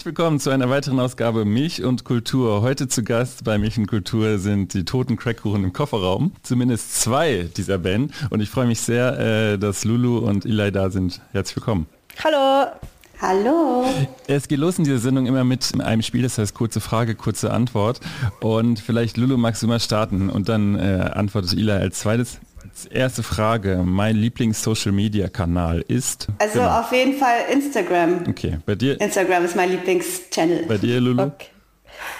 Herzlich willkommen zu einer weiteren Ausgabe Milch und Kultur. Heute zu Gast bei Milch und Kultur sind die toten Crackkuchen im Kofferraum. Zumindest zwei dieser Band. Und ich freue mich sehr, äh, dass Lulu und Eli da sind. Herzlich willkommen. Hallo. Hallo. Es geht los in dieser Sendung immer mit einem Spiel, das heißt kurze Frage, kurze Antwort. Und vielleicht Lulu magst du mal starten und dann äh, antwortet Eli als zweites. Erste Frage, mein Lieblings-Social-Media-Kanal ist? Also genau. auf jeden Fall Instagram. Okay, bei dir? Instagram ist mein Lieblings-Channel. Bei dir, Lulu? Okay.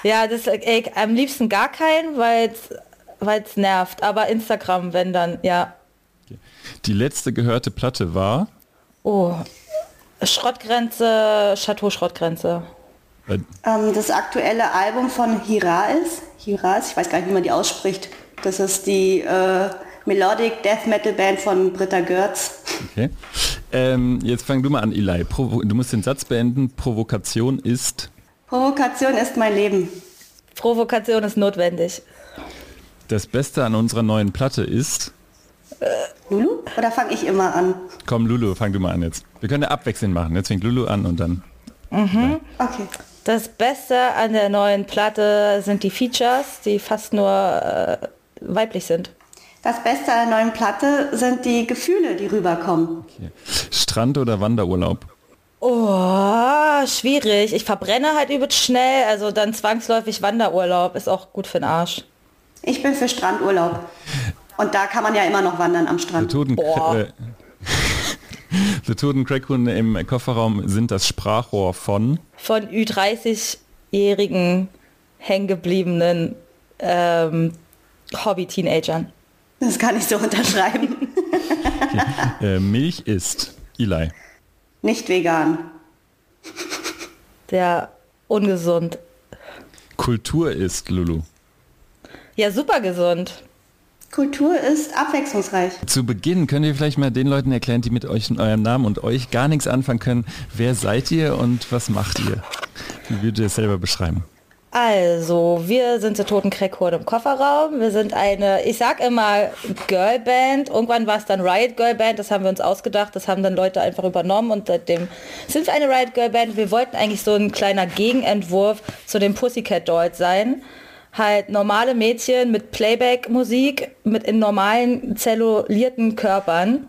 Ja, das ey, am liebsten gar keinen, weil es nervt. Aber Instagram, wenn dann, ja. Okay. Die letzte gehörte Platte war? Oh, Schrottgrenze, Chateau Schrottgrenze. Ähm, das aktuelle Album von Hirais, Hirais, ich weiß gar nicht, wie man die ausspricht. Das ist die äh, Melodic Death Metal Band von Britta Görz. Okay. Ähm, jetzt fang du mal an, Eli. Provo du musst den Satz beenden. Provokation ist. Provokation ist mein Leben. Provokation ist notwendig. Das Beste an unserer neuen Platte ist. Äh, Lulu? Oder fange ich immer an? Komm, Lulu, fang du mal an jetzt. Wir können ja abwechselnd machen. Jetzt fängt Lulu an und dann. Mhm. Okay. Das Beste an der neuen Platte sind die Features, die fast nur äh, weiblich sind. Das Beste an der neuen Platte sind die Gefühle, die rüberkommen. Okay. Strand oder Wanderurlaub? Oh, schwierig. Ich verbrenne halt übelst schnell, also dann zwangsläufig Wanderurlaub. Ist auch gut für den Arsch. Ich bin für Strandurlaub. Und da kann man ja immer noch wandern am Strand. Toten, äh, The Toten Crackhunde im Kofferraum sind das Sprachrohr von? Von Ü30-jährigen hängengebliebenen ähm, Hobby-Teenagern. Das kann ich so unterschreiben. Okay. Äh, Milch ist Eli. Nicht vegan. Sehr ungesund. Kultur ist Lulu. Ja, super gesund. Kultur ist abwechslungsreich. Zu Beginn könnt ihr vielleicht mal den Leuten erklären, die mit euch und eurem Namen und euch gar nichts anfangen können. Wer seid ihr und was macht ihr? Wie würdet ihr es selber beschreiben? Also, wir sind der Toten Crackhorde im Kofferraum. Wir sind eine, ich sag immer Girlband. Irgendwann war es dann Riot Girl Band. Das haben wir uns ausgedacht. Das haben dann Leute einfach übernommen und seitdem sind wir eine Riot Girl Band. Wir wollten eigentlich so ein kleiner Gegenentwurf zu den Pussycat Dolls sein. Halt normale Mädchen mit Playback-Musik, mit in normalen zellulierten Körpern.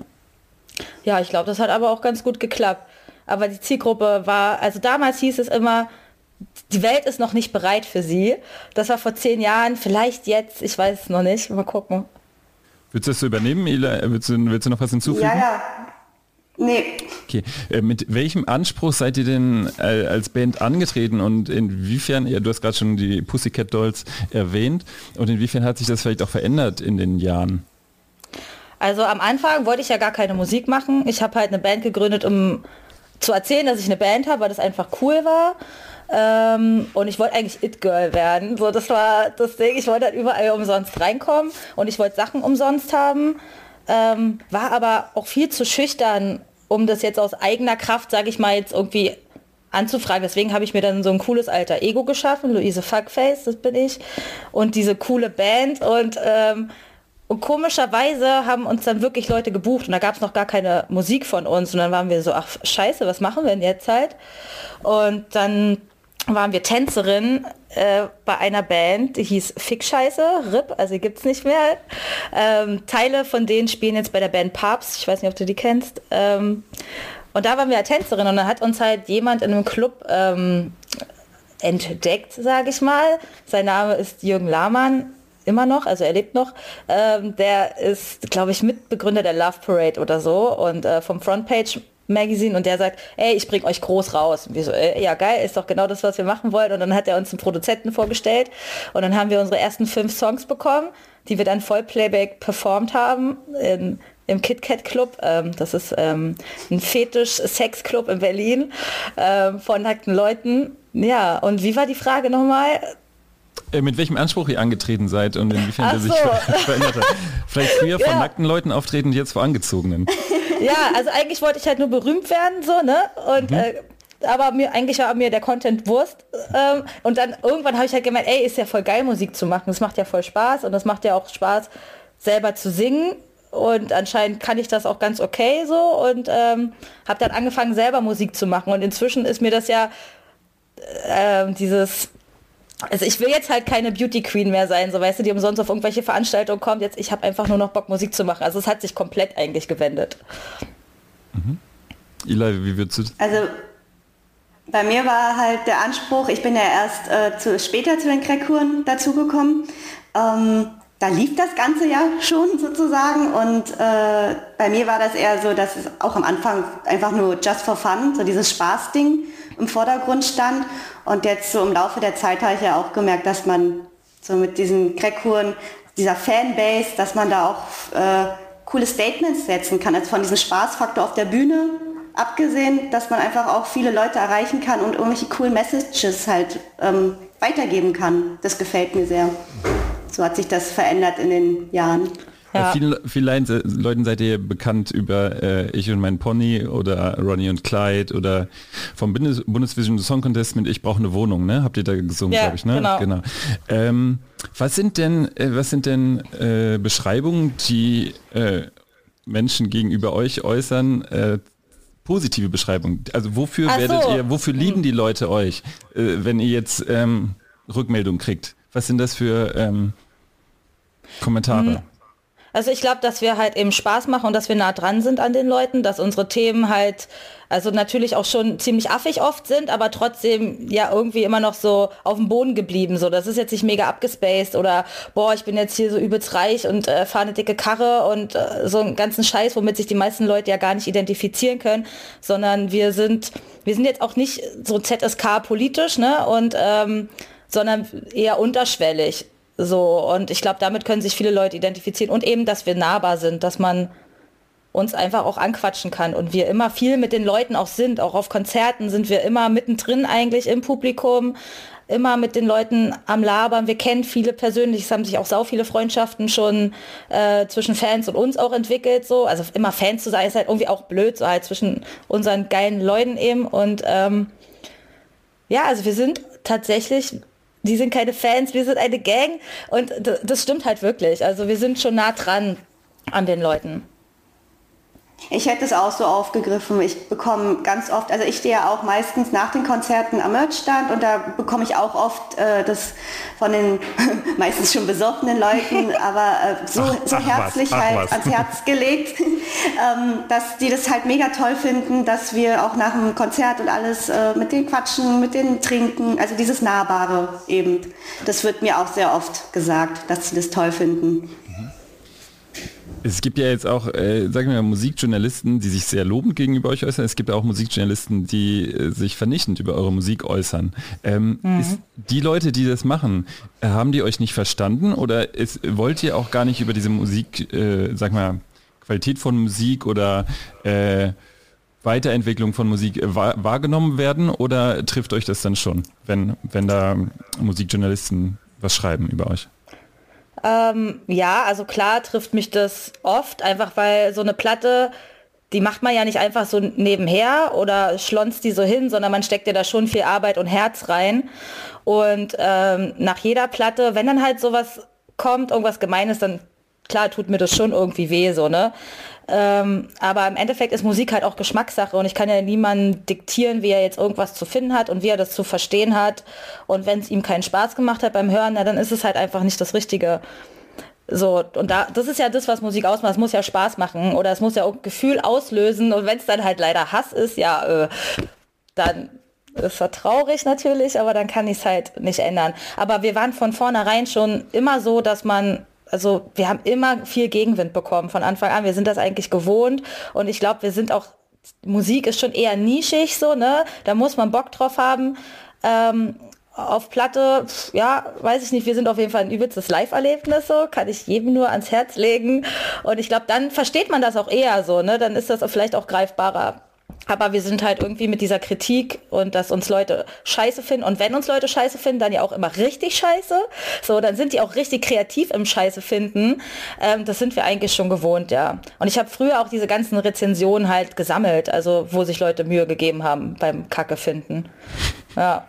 Ja, ich glaube, das hat aber auch ganz gut geklappt. Aber die Zielgruppe war, also damals hieß es immer, die Welt ist noch nicht bereit für sie. Das war vor zehn Jahren, vielleicht jetzt, ich weiß es noch nicht. Mal gucken. Willst du das so übernehmen, Ila? Willst du, willst du noch was hinzufügen? Ja, ja. Nee. Okay. Äh, mit welchem Anspruch seid ihr denn äh, als Band angetreten und inwiefern, ja, du hast gerade schon die Pussycat Dolls erwähnt, und inwiefern hat sich das vielleicht auch verändert in den Jahren? Also am Anfang wollte ich ja gar keine Musik machen. Ich habe halt eine Band gegründet, um zu erzählen, dass ich eine Band habe, weil das einfach cool war. Ähm, und ich wollte eigentlich It-Girl werden. So, das war das Ding. Ich wollte halt überall umsonst reinkommen und ich wollte Sachen umsonst haben. Ähm, war aber auch viel zu schüchtern, um das jetzt aus eigener Kraft, sage ich mal, jetzt irgendwie anzufragen. Deswegen habe ich mir dann so ein cooles alter Ego geschaffen, Luise Fuckface, das bin ich. Und diese coole Band und ähm, und komischerweise haben uns dann wirklich Leute gebucht und da gab es noch gar keine Musik von uns und dann waren wir so, ach scheiße, was machen wir denn jetzt halt? Und dann waren wir Tänzerin äh, bei einer Band, die hieß Fick-Scheiße, RIP, also gibt es nicht mehr. Ähm, Teile von denen spielen jetzt bei der Band Papst, ich weiß nicht, ob du die kennst. Ähm, und da waren wir Tänzerin und dann hat uns halt jemand in einem Club ähm, entdeckt, sage ich mal. Sein Name ist Jürgen Lahmann, immer noch, also er lebt noch. Ähm, der ist, glaube ich, Mitbegründer der Love Parade oder so und äh, vom Frontpage Magazine und der sagt, ey, ich bring euch groß raus. Und wir so, äh, ja geil, ist doch genau das, was wir machen wollen. Und dann hat er uns einen Produzenten vorgestellt und dann haben wir unsere ersten fünf Songs bekommen, die wir dann voll Playback performt haben in, im KitKat Club. Ähm, das ist ähm, ein Fetisch-Sex-Club in Berlin ähm, von nackten Leuten. Ja, und wie war die Frage nochmal? Äh, mit welchem Anspruch ihr angetreten seid und inwiefern Ach der sich verändert hat. Vielleicht früher ja. von nackten Leuten auftreten, jetzt vor angezogenen. Ja, also eigentlich wollte ich halt nur berühmt werden, so, ne? Und mhm. äh, aber mir eigentlich war mir der Content Wurst. Ähm, und dann irgendwann habe ich halt gemerkt, ey, ist ja voll geil, Musik zu machen. Das macht ja voll Spaß und das macht ja auch Spaß, selber zu singen. Und anscheinend kann ich das auch ganz okay so und ähm, habe dann angefangen, selber Musik zu machen. Und inzwischen ist mir das ja äh, dieses also ich will jetzt halt keine Beauty Queen mehr sein, so weißt du, die umsonst auf irgendwelche Veranstaltungen kommt. Jetzt, ich habe einfach nur noch Bock, Musik zu machen. Also es hat sich komplett eigentlich gewendet. Mhm. Eli, wie würdest du? Also bei mir war halt der Anspruch, ich bin ja erst äh, zu, später zu den Crackkuren dazugekommen. Ähm, da lief das Ganze ja schon sozusagen und äh, bei mir war das eher so, dass es auch am Anfang einfach nur just for fun, so dieses Spaßding im Vordergrund stand und jetzt so im Laufe der Zeit habe ich ja auch gemerkt, dass man so mit diesen Crackkuren, dieser Fanbase, dass man da auch äh, coole Statements setzen kann, also von diesem Spaßfaktor auf der Bühne abgesehen, dass man einfach auch viele Leute erreichen kann und irgendwelche coolen Messages halt ähm, weitergeben kann. Das gefällt mir sehr. So hat sich das verändert in den Jahren. Ja. Vielen, vielen Leuten seid ihr bekannt über äh, Ich und mein Pony oder Ronnie und Clyde oder vom Bundes Bundesvision Song Contest mit Ich brauche eine Wohnung, ne? Habt ihr da gesungen, ja, glaube ich, ne? Genau. genau. Ähm, was sind denn, äh, was sind denn äh, Beschreibungen, die äh, Menschen gegenüber euch äußern, äh, positive Beschreibungen? Also wofür Ach werdet so. ihr, wofür lieben hm. die Leute euch, äh, wenn ihr jetzt ähm, Rückmeldung kriegt? Was sind das für ähm, Kommentare? Hm. Also ich glaube, dass wir halt eben Spaß machen und dass wir nah dran sind an den Leuten, dass unsere Themen halt, also natürlich auch schon ziemlich affig oft sind, aber trotzdem ja irgendwie immer noch so auf dem Boden geblieben. So, das ist jetzt nicht mega abgespaced oder boah, ich bin jetzt hier so übelst reich und äh, fahre eine dicke Karre und äh, so einen ganzen Scheiß, womit sich die meisten Leute ja gar nicht identifizieren können, sondern wir sind, wir sind jetzt auch nicht so ZSK politisch, ne? Und ähm, sondern eher unterschwellig. So, und ich glaube, damit können sich viele Leute identifizieren und eben, dass wir nahbar sind, dass man uns einfach auch anquatschen kann und wir immer viel mit den Leuten auch sind, auch auf Konzerten sind wir immer mittendrin eigentlich im Publikum, immer mit den Leuten am Labern. Wir kennen viele persönlich, es haben sich auch sau viele Freundschaften schon äh, zwischen Fans und uns auch entwickelt. So, also immer Fans zu sein ist halt irgendwie auch blöd, so halt zwischen unseren geilen Leuten eben. Und ähm, ja, also wir sind tatsächlich die sind keine Fans, wir sind eine Gang. Und das stimmt halt wirklich. Also wir sind schon nah dran an den Leuten. Ich hätte es auch so aufgegriffen. Ich bekomme ganz oft, also ich stehe ja auch meistens nach den Konzerten am Merchstand und da bekomme ich auch oft äh, das von den meistens schon besoffenen Leuten, aber äh, so, ach, so ach herzlich was, halt was. ans Herz gelegt, ähm, dass die das halt mega toll finden, dass wir auch nach dem Konzert und alles äh, mit denen quatschen, mit denen trinken, also dieses Nahbare eben. Das wird mir auch sehr oft gesagt, dass sie das toll finden. Es gibt ja jetzt auch, äh, sagen wir mal, Musikjournalisten, die sich sehr lobend gegenüber euch äußern. Es gibt auch Musikjournalisten, die äh, sich vernichtend über eure Musik äußern. Ähm, mhm. ist, die Leute, die das machen, haben die euch nicht verstanden oder ist, wollt ihr auch gar nicht über diese Musik, äh, sag mal, Qualität von Musik oder äh, Weiterentwicklung von Musik äh, wahrgenommen werden oder trifft euch das dann schon, wenn, wenn da Musikjournalisten was schreiben über euch? Ähm, ja, also klar trifft mich das oft, einfach weil so eine Platte, die macht man ja nicht einfach so nebenher oder schlonzt die so hin, sondern man steckt ja da schon viel Arbeit und Herz rein. Und ähm, nach jeder Platte, wenn dann halt sowas kommt, irgendwas Gemeines, dann klar tut mir das schon irgendwie weh, so, ne? Ähm, aber im Endeffekt ist Musik halt auch Geschmackssache und ich kann ja niemandem diktieren, wie er jetzt irgendwas zu finden hat und wie er das zu verstehen hat. Und wenn es ihm keinen Spaß gemacht hat beim Hören, na, dann ist es halt einfach nicht das Richtige. So, und da, das ist ja das, was Musik ausmacht. Es muss ja Spaß machen oder es muss ja auch Gefühl auslösen. Und wenn es dann halt leider Hass ist, ja, äh, dann ist das traurig natürlich, aber dann kann ich es halt nicht ändern. Aber wir waren von vornherein schon immer so, dass man also wir haben immer viel Gegenwind bekommen von Anfang an. Wir sind das eigentlich gewohnt und ich glaube, wir sind auch, Musik ist schon eher nischig so, ne? Da muss man Bock drauf haben. Ähm, auf Platte, ja, weiß ich nicht, wir sind auf jeden Fall ein übelstes Live-Erlebnis, so, kann ich jedem nur ans Herz legen. Und ich glaube, dann versteht man das auch eher so, ne? Dann ist das vielleicht auch greifbarer. Aber wir sind halt irgendwie mit dieser Kritik und dass uns Leute scheiße finden. Und wenn uns Leute scheiße finden, dann ja auch immer richtig scheiße. So, dann sind die auch richtig kreativ im Scheiße finden. Ähm, das sind wir eigentlich schon gewohnt, ja. Und ich habe früher auch diese ganzen Rezensionen halt gesammelt, also wo sich Leute Mühe gegeben haben beim Kacke finden. Ja.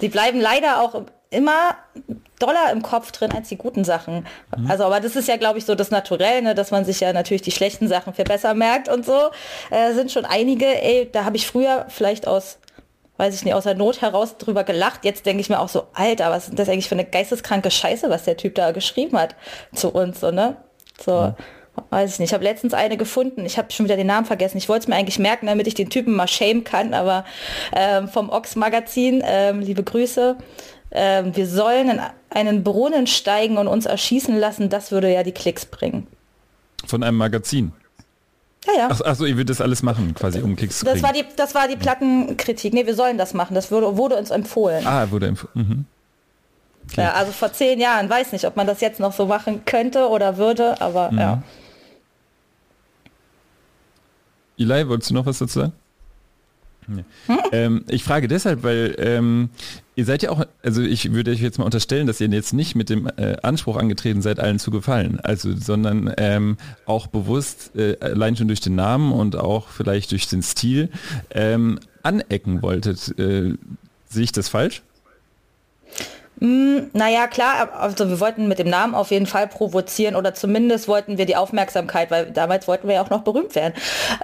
Die bleiben leider auch immer doller im Kopf drin als die guten Sachen. Mhm. Also, aber das ist ja, glaube ich, so das Naturell, ne, dass man sich ja natürlich die schlechten Sachen viel besser merkt und so. Äh, sind schon einige, ey, da habe ich früher vielleicht aus weiß ich nicht, aus der Not heraus drüber gelacht. Jetzt denke ich mir auch so, Alter, was ist das eigentlich für eine geisteskranke Scheiße, was der Typ da geschrieben hat zu uns, so, ne? So, ja. weiß ich nicht. Ich habe letztens eine gefunden, ich habe schon wieder den Namen vergessen. Ich wollte es mir eigentlich merken, damit ich den Typen mal shame kann, aber ähm, vom Ox Magazin, ähm, liebe Grüße. Ähm, wir sollen in einen Brunnen steigen und uns erschießen lassen, das würde ja die Klicks bringen. Von einem Magazin. Ja, ja. Ach, ach so, ihr würdet das alles machen, quasi, um Klicks zu das kriegen. war die, das war die Plattenkritik. Nee, wir sollen das machen. Das wurde, wurde uns empfohlen. Ah, wurde empfohlen. Mhm. Okay. Ja, also vor zehn Jahren. Weiß nicht, ob man das jetzt noch so machen könnte oder würde, aber mhm. ja. Eli, wolltest du noch was dazu sagen? Nee. Hm? Ähm, ich frage deshalb, weil ähm, ihr seid ja auch, also ich würde euch jetzt mal unterstellen, dass ihr jetzt nicht mit dem äh, Anspruch angetreten seid, allen zu gefallen, also sondern ähm, auch bewusst, äh, allein schon durch den Namen und auch vielleicht durch den Stil, ähm, anecken wolltet. Äh, sehe ich das falsch? Mm, naja, klar, also wir wollten mit dem Namen auf jeden Fall provozieren oder zumindest wollten wir die Aufmerksamkeit, weil damals wollten wir ja auch noch berühmt werden.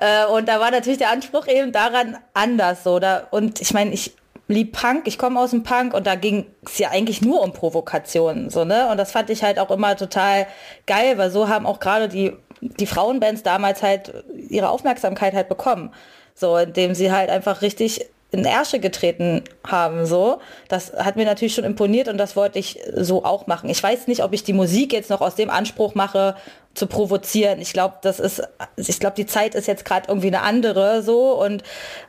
Äh, und da war natürlich der Anspruch eben daran anders so. Da, und ich meine, ich lieb Punk, ich komme aus dem Punk und da ging es ja eigentlich nur um Provokationen. So, ne? Und das fand ich halt auch immer total geil, weil so haben auch gerade die, die Frauenbands damals halt ihre Aufmerksamkeit halt bekommen. So, indem sie halt einfach richtig in Ärsche getreten haben, so. Das hat mir natürlich schon imponiert und das wollte ich so auch machen. Ich weiß nicht, ob ich die Musik jetzt noch aus dem Anspruch mache, zu provozieren. Ich glaube, das ist, ich glaube, die Zeit ist jetzt gerade irgendwie eine andere, so und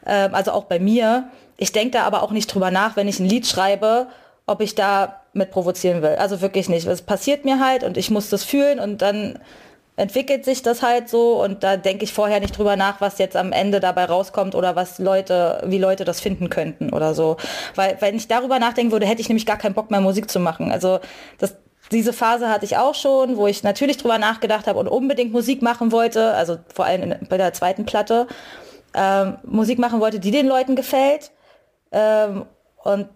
ähm, also auch bei mir. Ich denke da aber auch nicht drüber nach, wenn ich ein Lied schreibe, ob ich da mit provozieren will. Also wirklich nicht. Es passiert mir halt und ich muss das fühlen und dann entwickelt sich das halt so und da denke ich vorher nicht drüber nach, was jetzt am Ende dabei rauskommt oder was Leute, wie Leute das finden könnten oder so. Weil wenn ich darüber nachdenken würde, hätte ich nämlich gar keinen Bock mehr Musik zu machen. Also das, diese Phase hatte ich auch schon, wo ich natürlich drüber nachgedacht habe und unbedingt Musik machen wollte, also vor allem in, bei der zweiten Platte, ähm, Musik machen wollte, die den Leuten gefällt. Ähm, und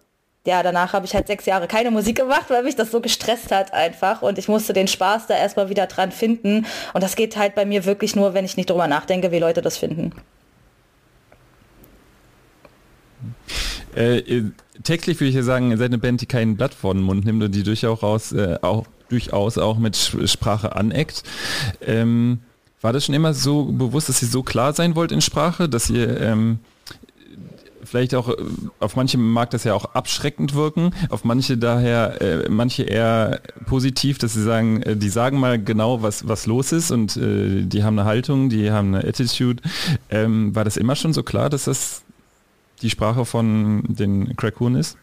ja, danach habe ich halt sechs Jahre keine Musik gemacht, weil mich das so gestresst hat einfach und ich musste den Spaß da erstmal wieder dran finden und das geht halt bei mir wirklich nur, wenn ich nicht drüber nachdenke, wie Leute das finden. Äh, textlich würde ich ja sagen, ihr seid eine Band, die kein Blatt vor den Mund nimmt und die durchaus, äh, auch, durchaus auch mit Sprache aneckt. Ähm, war das schon immer so bewusst, dass ihr so klar sein wollt in Sprache, dass ihr ähm, vielleicht auch, äh, auf manche mag das ja auch abschreckend wirken, auf manche daher, äh, manche eher positiv, dass sie sagen, äh, die sagen mal genau, was, was los ist und äh, die haben eine Haltung, die haben eine Attitude. Ähm, war das immer schon so klar, dass das die Sprache von den Crackoon ist?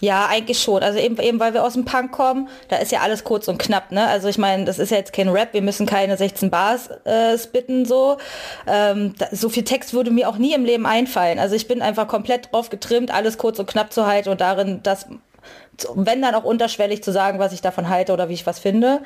Ja, eigentlich schon. Also eben, eben weil wir aus dem Punk kommen, da ist ja alles kurz und knapp, ne? Also ich meine, das ist ja jetzt kein Rap, wir müssen keine 16 Bars äh, spitten so. Ähm, da, so viel Text würde mir auch nie im Leben einfallen. Also ich bin einfach komplett drauf getrimmt, alles kurz und knapp zu halten und darin das, wenn dann auch unterschwellig zu sagen, was ich davon halte oder wie ich was finde.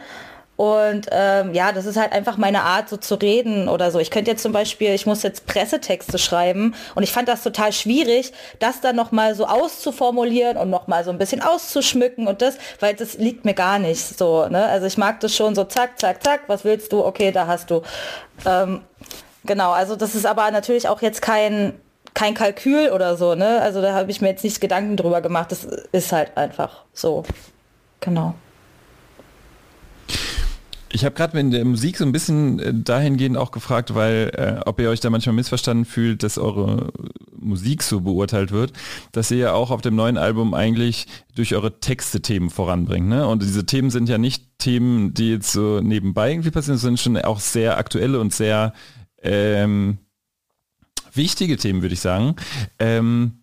Und ähm, ja, das ist halt einfach meine Art, so zu reden oder so. Ich könnte jetzt zum Beispiel, ich muss jetzt Pressetexte schreiben und ich fand das total schwierig, das dann nochmal so auszuformulieren und nochmal so ein bisschen auszuschmücken und das, weil das liegt mir gar nicht so. Ne? Also ich mag das schon so zack, zack, zack, was willst du? Okay, da hast du. Ähm, genau, also das ist aber natürlich auch jetzt kein kein Kalkül oder so, ne? Also da habe ich mir jetzt nicht Gedanken drüber gemacht. Das ist halt einfach so. Genau. Ich habe gerade in der Musik so ein bisschen äh, dahingehend auch gefragt, weil äh, ob ihr euch da manchmal missverstanden fühlt, dass eure Musik so beurteilt wird, dass ihr ja auch auf dem neuen Album eigentlich durch eure Texte Themen voranbringt. Ne? Und diese Themen sind ja nicht Themen, die jetzt so nebenbei irgendwie passieren, sondern schon auch sehr aktuelle und sehr ähm, wichtige Themen, würde ich sagen. Ähm,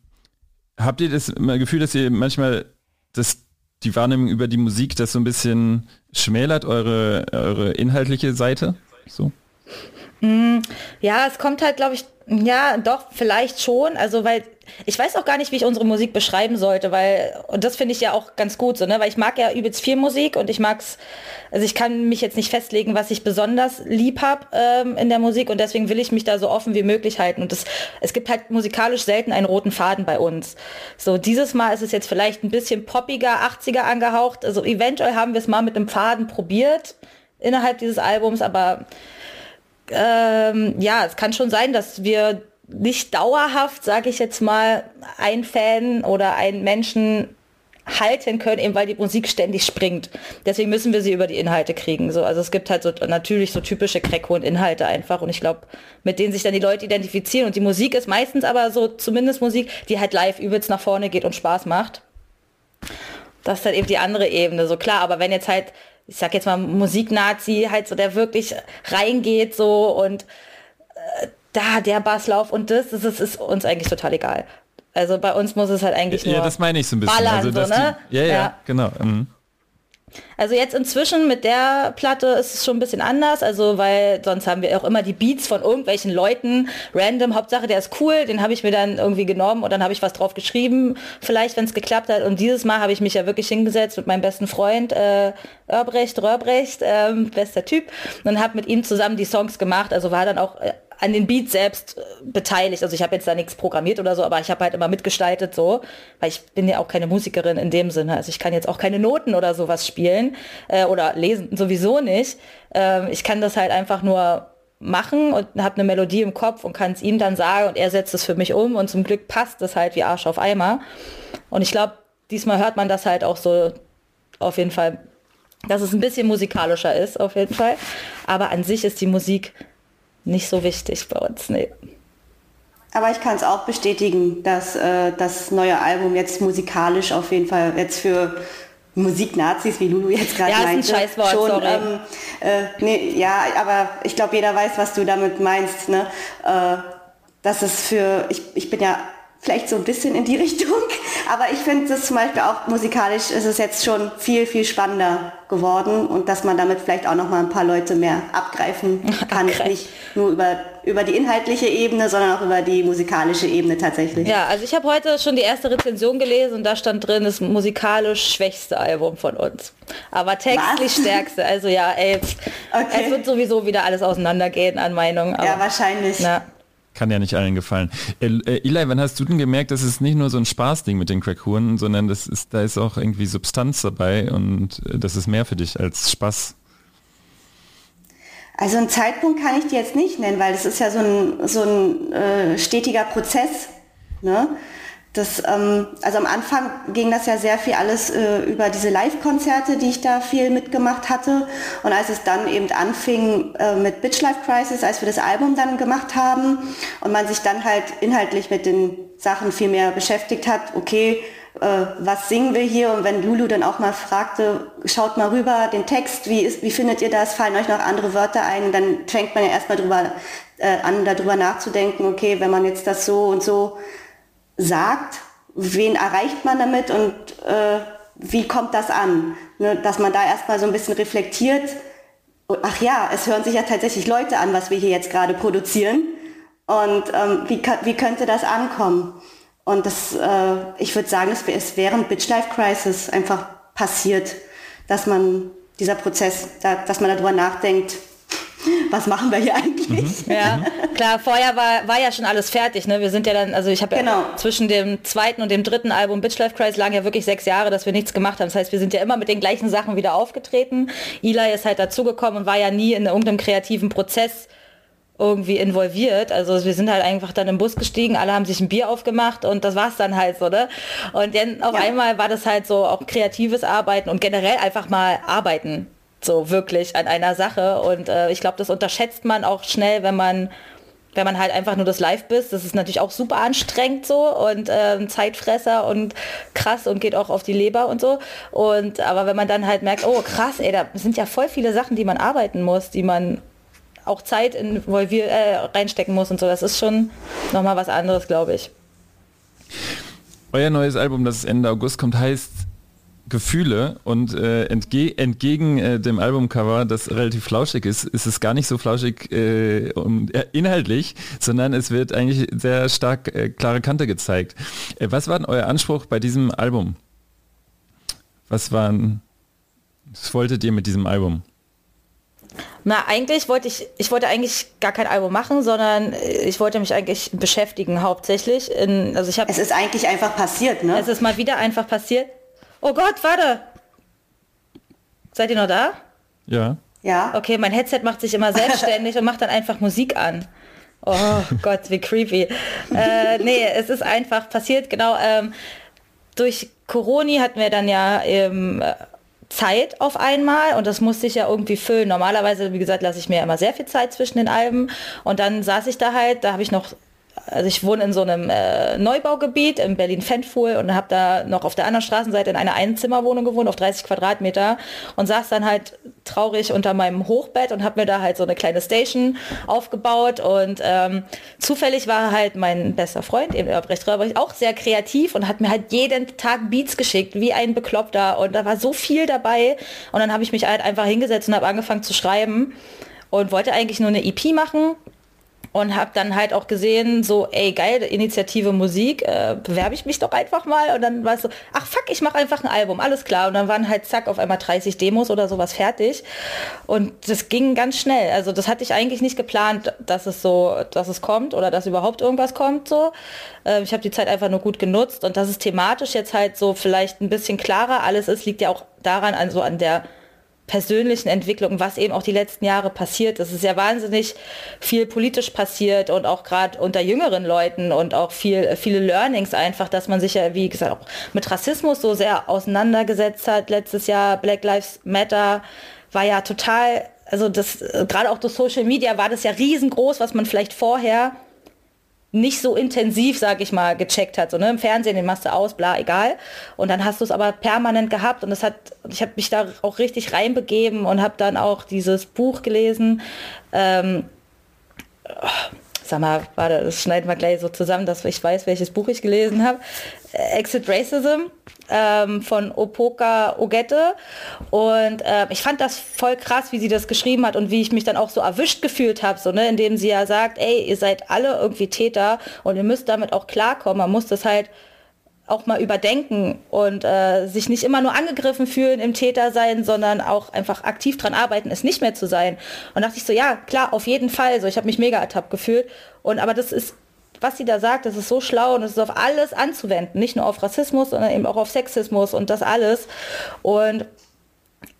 habt ihr das Gefühl, dass ihr manchmal das die Wahrnehmung über die Musik das so ein bisschen schmälert, eure, eure inhaltliche Seite? So? Mm, ja, es kommt halt, glaube ich, ja, doch, vielleicht schon. Also, weil ich weiß auch gar nicht, wie ich unsere Musik beschreiben sollte, weil, und das finde ich ja auch ganz gut so, ne? Weil ich mag ja übelst viel Musik und ich mag's, also ich kann mich jetzt nicht festlegen, was ich besonders lieb hab ähm, in der Musik und deswegen will ich mich da so offen wie möglich halten. Und das, es gibt halt musikalisch selten einen roten Faden bei uns. So, dieses Mal ist es jetzt vielleicht ein bisschen poppiger, 80er angehaucht. Also eventuell haben wir es mal mit einem Faden probiert innerhalb dieses Albums, aber ähm, ja, es kann schon sein, dass wir nicht dauerhaft, sage ich jetzt mal, ein Fan oder einen Menschen halten können, eben weil die Musik ständig springt. Deswegen müssen wir sie über die Inhalte kriegen. So, also es gibt halt so natürlich so typische Crackhuhn-Inhalte einfach und ich glaube, mit denen sich dann die Leute identifizieren und die Musik ist meistens aber so zumindest Musik, die halt live übelst nach vorne geht und Spaß macht. Das ist halt eben die andere Ebene, so klar, aber wenn jetzt halt, ich sag jetzt mal Musiknazi halt so, der wirklich reingeht so und äh, da der Basslauf und das, das ist, ist uns eigentlich total egal. Also bei uns muss es halt eigentlich nur. Ja, das meine ich so ein bisschen. Ballern, also, so, ne? Die, ja, ja, ja, genau. Mhm. Also jetzt inzwischen mit der Platte ist es schon ein bisschen anders, also weil sonst haben wir auch immer die Beats von irgendwelchen Leuten, random, Hauptsache der ist cool, den habe ich mir dann irgendwie genommen und dann habe ich was drauf geschrieben, vielleicht wenn es geklappt hat. Und dieses Mal habe ich mich ja wirklich hingesetzt mit meinem besten Freund äh, Örbrecht, Rörbrecht, ähm, bester Typ. Und habe mit ihm zusammen die Songs gemacht, also war dann auch äh, an den Beats selbst äh, beteiligt. Also ich habe jetzt da nichts programmiert oder so, aber ich habe halt immer mitgestaltet so, weil ich bin ja auch keine Musikerin in dem Sinne. Also ich kann jetzt auch keine Noten oder sowas spielen äh, oder lesen sowieso nicht. Ähm, ich kann das halt einfach nur machen und habe eine Melodie im Kopf und kann es ihm dann sagen und er setzt es für mich um und zum Glück passt es halt wie Arsch auf Eimer. Und ich glaube, diesmal hört man das halt auch so auf jeden Fall, dass es ein bisschen musikalischer ist, auf jeden Fall. Aber an sich ist die Musik nicht so wichtig bei uns. Nee. Aber ich kann es auch bestätigen, dass äh, das neue Album jetzt musikalisch auf jeden Fall jetzt für Musiknazis, wie Lulu jetzt gerade ja, meinte, ist ein Scheißwort, schon, sorry. Ähm, äh, nee, ja, aber ich glaube, jeder weiß, was du damit meinst. Ne? Äh, das ist für, ich, ich bin ja vielleicht so ein bisschen in die Richtung. Aber ich finde es zum Beispiel auch musikalisch ist es jetzt schon viel, viel spannender geworden und dass man damit vielleicht auch noch mal ein paar Leute mehr abgreifen kann. Abgreifen. Nicht nur über, über die inhaltliche Ebene, sondern auch über die musikalische Ebene tatsächlich. Ja, also ich habe heute schon die erste Rezension gelesen und da stand drin, das musikalisch schwächste Album von uns. Aber textlich Was? stärkste. Also ja, ey, Okay. es wird sowieso wieder alles auseinandergehen an Meinungen. Ja, wahrscheinlich. na, Kann ja nicht allen gefallen. Äh, äh, Eli, wann hast du denn gemerkt, dass es nicht nur so ein Spaßding mit den Crackhuren, sondern das ist, da ist auch irgendwie Substanz dabei und äh, das ist mehr für dich als Spaß? Also einen Zeitpunkt kann ich dir jetzt nicht nennen, weil das ist ja so ein, so ein äh, stetiger Prozess. Ne? Das, ähm, also am Anfang ging das ja sehr viel alles äh, über diese Live-Konzerte, die ich da viel mitgemacht hatte. Und als es dann eben anfing äh, mit Bitch Life Crisis, als wir das Album dann gemacht haben und man sich dann halt inhaltlich mit den Sachen viel mehr beschäftigt hat, okay, äh, was singen wir hier? Und wenn Lulu dann auch mal fragte, schaut mal rüber den Text, wie, ist, wie findet ihr das? Fallen euch noch andere Wörter ein? Dann fängt man ja erstmal drüber äh, an, darüber nachzudenken, okay, wenn man jetzt das so und so sagt, wen erreicht man damit und äh, wie kommt das an? Ne, dass man da erstmal so ein bisschen reflektiert, ach ja, es hören sich ja tatsächlich Leute an, was wir hier jetzt gerade produzieren und ähm, wie, wie könnte das ankommen? Und das, äh, ich würde sagen, es ist während Bitch Life Crisis einfach passiert, dass man dieser Prozess, da, dass man darüber nachdenkt, was machen wir hier eigentlich? Ja, klar, vorher war, war ja schon alles fertig. Ne? Wir sind ja dann, also ich habe Genau. ja zwischen dem zweiten und dem dritten Album Bitch Life Crisis lagen ja wirklich sechs Jahre, dass wir nichts gemacht haben. Das heißt, wir sind ja immer mit den gleichen Sachen wieder aufgetreten. Eli ist halt dazugekommen und war ja nie in irgendeinem kreativen Prozess irgendwie involviert. Also wir sind halt einfach dann im Bus gestiegen, alle haben sich ein Bier aufgemacht und das war's dann halt so, ne? Und dann auf Ja. einmal war das halt so auch kreatives Arbeiten und generell einfach mal arbeiten. So wirklich an einer Sache. Und äh, ich glaube, das unterschätzt man auch schnell, wenn man wenn man halt einfach nur das Live bist, das ist natürlich auch super anstrengend so und äh, ein Zeitfresser und krass und geht auch auf die Leber und so. Und aber wenn man dann halt merkt, oh krass, ey, da sind ja voll viele Sachen, die man arbeiten muss, die man auch Zeit involviert, äh, reinstecken muss und so. Das ist schon nochmal was anderes, glaube ich. Euer neues Album, das Ende August kommt, heißt Gefühle und äh, entge entgegen äh, dem Albumcover, das relativ flauschig ist, ist es gar nicht so flauschig äh, um, äh, inhaltlich, sondern es wird eigentlich sehr stark äh, klare Kante gezeigt. Äh, was war denn euer Anspruch bei diesem Album? Was waren, was wolltet ihr mit diesem Album? Na, eigentlich wollte ich, ich wollte eigentlich gar kein Album machen, sondern ich wollte mich eigentlich beschäftigen hauptsächlich. In, also ich habe Es ist eigentlich einfach passiert, ne? Es ist mal wieder einfach passiert. Oh Gott, warte. Seid ihr noch da? Ja. ja. Okay, mein Headset macht sich immer selbstständig und macht dann einfach Musik an. Oh Gott, wie creepy. äh, nee, es ist einfach passiert, genau. Ähm, durch Corona hatten wir dann ja ähm, Zeit auf einmal und das musste ich ja irgendwie füllen. Normalerweise, wie gesagt, lasse ich mir immer sehr viel Zeit zwischen den Alben und dann saß ich da halt, da habe ich noch also ich wohne in so einem äh, Neubaugebiet in Berlin-Fendfuhl und habe da noch auf der anderen Straßenseite in einer Einzimmerwohnung gewohnt, auf 30 Quadratmeter und saß dann halt traurig unter meinem Hochbett und habe mir da halt so eine kleine Station aufgebaut und ähm, zufällig war halt mein bester Freund, eben Albrecht Röhrbrich, auch sehr kreativ und hat mir halt jeden Tag Beats geschickt, wie ein Bekloppter und da war so viel dabei und dann habe ich mich halt einfach hingesetzt und habe angefangen zu schreiben und wollte eigentlich nur eine EP machen und habe dann halt auch gesehen, so, ey, geil, Initiative Musik, äh, bewerbe ich mich doch einfach mal. Und dann war es so, ach fuck, ich mache einfach ein Album, alles klar. Und dann waren halt zack auf einmal 30 Demos oder sowas fertig. Und das ging ganz schnell. Also das hatte ich eigentlich nicht geplant, dass es so, dass es kommt oder dass überhaupt irgendwas kommt. So, äh, ich habe die Zeit einfach nur gut genutzt und dass es thematisch jetzt halt so vielleicht ein bisschen klarer alles ist, liegt ja auch daran, also an der persönlichen Entwicklung, was eben auch die letzten Jahre passiert. Es ist ja wahnsinnig viel politisch passiert und auch gerade unter jüngeren Leuten und auch viel, viele Learnings einfach, dass man sich ja, wie gesagt, auch mit Rassismus so sehr auseinandergesetzt hat. Letztes Jahr Black Lives Matter war ja total, also das, gerade auch durch Social Media war das ja riesengroß, was man vielleicht vorher nicht so intensiv, sag ich mal, gecheckt hat. So, ne? Im Fernsehen, den machst du aus, bla, egal. Und dann hast du es aber permanent gehabt und das hat, ich habe mich da auch richtig reinbegeben und habe dann auch dieses Buch gelesen. Ähm, sag mal, warte, das schneiden wir gleich so zusammen, dass ich weiß, welches Buch ich gelesen habe. Exit Racism ähm, von Opoka Ogette. Und äh, ich fand das voll krass, wie sie das geschrieben hat und wie ich mich dann auch so erwischt gefühlt habe, so, ne, indem sie ja sagt, ey, ihr seid alle irgendwie Täter und ihr müsst damit auch klarkommen. Man muss das halt auch mal überdenken und äh, sich nicht immer nur angegriffen fühlen im Täter sein, sondern auch einfach aktiv dran arbeiten, es nicht mehr zu sein. Und dachte ich so, ja, klar, auf jeden Fall. So, ich habe mich mega ertappt gefühlt. Und aber das ist, was sie da sagt, das ist so schlau und es ist auf alles anzuwenden, nicht nur auf Rassismus, sondern eben auch auf Sexismus und das alles. Und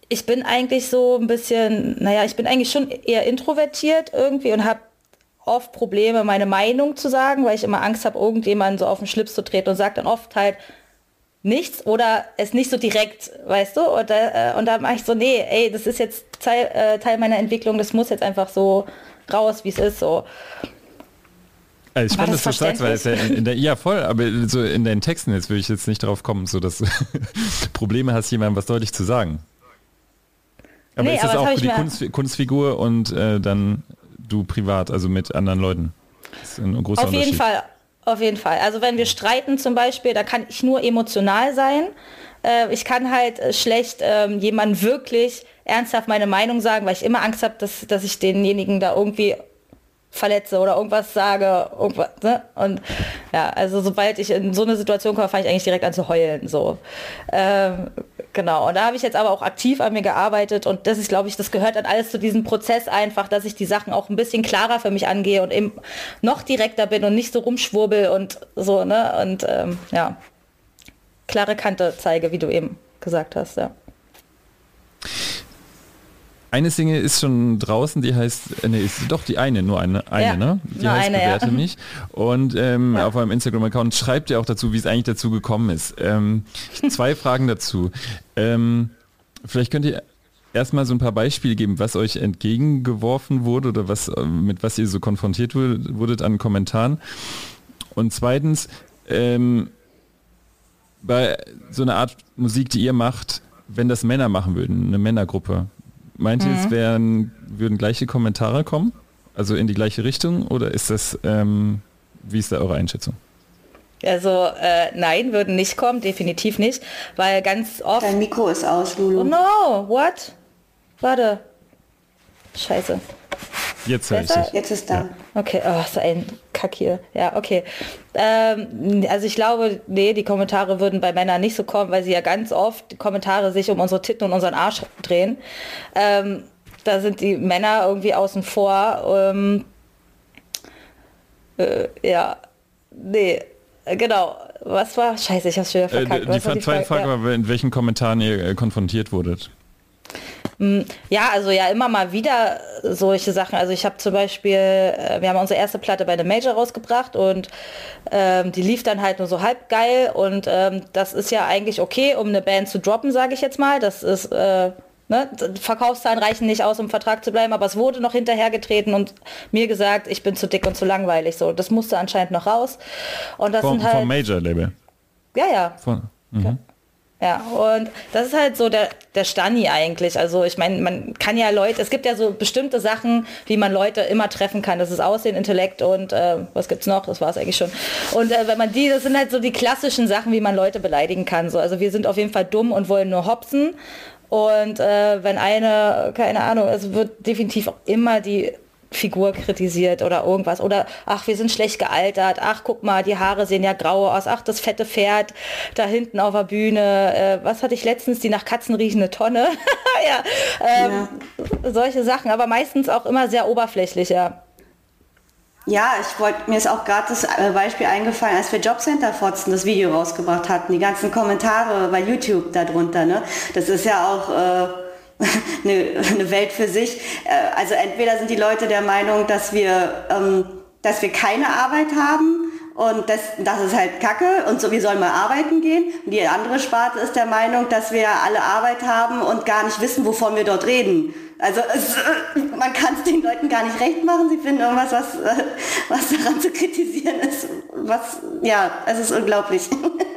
ich bin eigentlich so ein bisschen, naja, ich bin eigentlich schon eher introvertiert irgendwie und habe oft Probleme, meine Meinung zu sagen, weil ich immer Angst habe, irgendjemanden so auf den Schlips zu treten und sagt dann oft halt nichts oder es nicht so direkt, weißt du? Und, äh, und da mache ich so, nee, ey, das ist jetzt Teil, äh, Teil meiner Entwicklung, das muss jetzt einfach so raus, wie es ist, so. Also ich fand das, das so stark, weil es ja in, der, ja voll, aber so in deinen Texten, jetzt würde ich jetzt nicht drauf kommen, so dass Probleme hast, jemandem was deutlich zu sagen. Aber nee, ist das aber auch für die Kunst, Kunstfigur und äh, dann du privat, also mit anderen Leuten? Auf jeden Fall, auf jeden Fall. Also wenn wir streiten zum Beispiel, da kann ich nur emotional sein. Äh, ich kann halt äh, schlecht ähm, jemandem wirklich ernsthaft meine Meinung sagen, weil ich immer Angst habe, dass, dass ich denjenigen da irgendwie verletze oder irgendwas sage, irgendwas, ne? Und ja, also sobald ich in so eine Situation komme, fange ich eigentlich direkt an zu heulen. So. Ähm, genau. Und da habe ich jetzt aber auch aktiv an mir gearbeitet und das ist, glaube ich, das gehört dann alles zu diesem Prozess einfach, dass ich die Sachen auch ein bisschen klarer für mich angehe und eben noch direkter bin und nicht so rumschwurbel und so, ne? Und ähm, ja, klare Kante zeige, wie du eben gesagt hast, ja. Eine Single ist schon draußen, die heißt, äh, nee, ist doch die eine, nur eine, eine ja, ne? Die heißt eine, Bewerte ja. mich. Und ähm, ja. auf eurem Instagram-Account schreibt ihr auch dazu, wie es eigentlich dazu gekommen ist. Ähm, zwei Fragen dazu. Ähm, vielleicht könnt ihr erstmal so ein paar Beispiele geben, was euch entgegengeworfen wurde oder was, äh, mit was ihr so konfrontiert wurdet an Kommentaren. Und zweitens, ähm, bei so einer Art Musik, die ihr macht, wenn das Männer machen würden, eine Männergruppe, Meint ihr, es mhm. wären, würden gleiche Kommentare kommen? Also in die gleiche Richtung? Oder ist das, ähm, wie ist da eure Einschätzung? Also äh, nein, würden nicht kommen, definitiv nicht, weil ganz oft... Dein Mikro ist aus, Lulu. Oh no, what? Warte. Scheiße. Jetzt höre ich dich. Jetzt ist da. Ja. Okay, oh, so ein Kack hier. Ja, okay. Ähm, also ich glaube, nee, die Kommentare würden bei Männern nicht so kommen, weil sie ja ganz oft die Kommentare sich um unsere Titten und unseren Arsch drehen. Ähm, da sind die Männer irgendwie außen vor. Ähm, äh, ja, nee, genau. Was war? Scheiße, ich hab's wieder äh, verkackt. Äh, die, die zweite Frage, Frage war, in welchen Kommentaren ihr äh, konfrontiert wurdet. Hm, ja, also ja, immer mal wieder solche Sachen. Also ich habe zum Beispiel, äh, wir haben unsere erste Platte bei einem Major rausgebracht und ähm, die lief dann halt nur so halb geil und ähm, das ist ja eigentlich okay, um eine Band zu droppen, sage ich jetzt mal. Das ist äh, Ne? Verkaufszahlen reichen nicht aus, um Vertrag zu bleiben, aber es wurde noch hinterhergetreten und mir gesagt, ich bin zu dick und zu langweilig. So, das musste anscheinend noch raus. Und das vom, sind halt, vom Major-Label. Ja, ja. Von, mhm. Ja, und das ist halt so der, der Stani eigentlich. Also ich meine, man kann ja Leute, es gibt ja so bestimmte Sachen, wie man Leute immer treffen kann. Das ist Aussehen, Intellekt und äh, was gibt's noch? Das war es eigentlich schon. Und äh, wenn man die, das sind halt so die klassischen Sachen, wie man Leute beleidigen kann. So, also wir sind auf jeden Fall dumm und wollen nur hopsen. Und äh, wenn eine, keine Ahnung, es wird definitiv auch immer die Figur kritisiert oder irgendwas. Oder ach, wir sind schlecht gealtert, ach, guck mal, die Haare sehen ja grau aus, ach, das fette Pferd da hinten auf der Bühne, äh, was hatte ich letztens, die nach Katzen riechende Tonne. ja, ähm, ja, solche Sachen, aber meistens auch immer sehr oberflächlicher. Ja, ich wollte, mir ist auch gerade das äh, Beispiel eingefallen, als wir Jobcenter Fotzen das Video rausgebracht hatten, die ganzen Kommentare bei YouTube darunter, ne? Das ist ja auch äh, eine, eine Welt für sich. Äh, also entweder sind die Leute der Meinung, dass wir, ähm, dass wir keine Arbeit haben und das, das ist halt Kacke und so, wir sollen mal arbeiten gehen. Und die andere Sparte ist der Meinung, dass wir alle Arbeit haben und gar nicht wissen, wovon wir dort reden. Also es, man kann es den Leuten gar nicht recht machen. Sie finden irgendwas, was, was daran zu kritisieren ist. Was, ja, es ist unglaublich.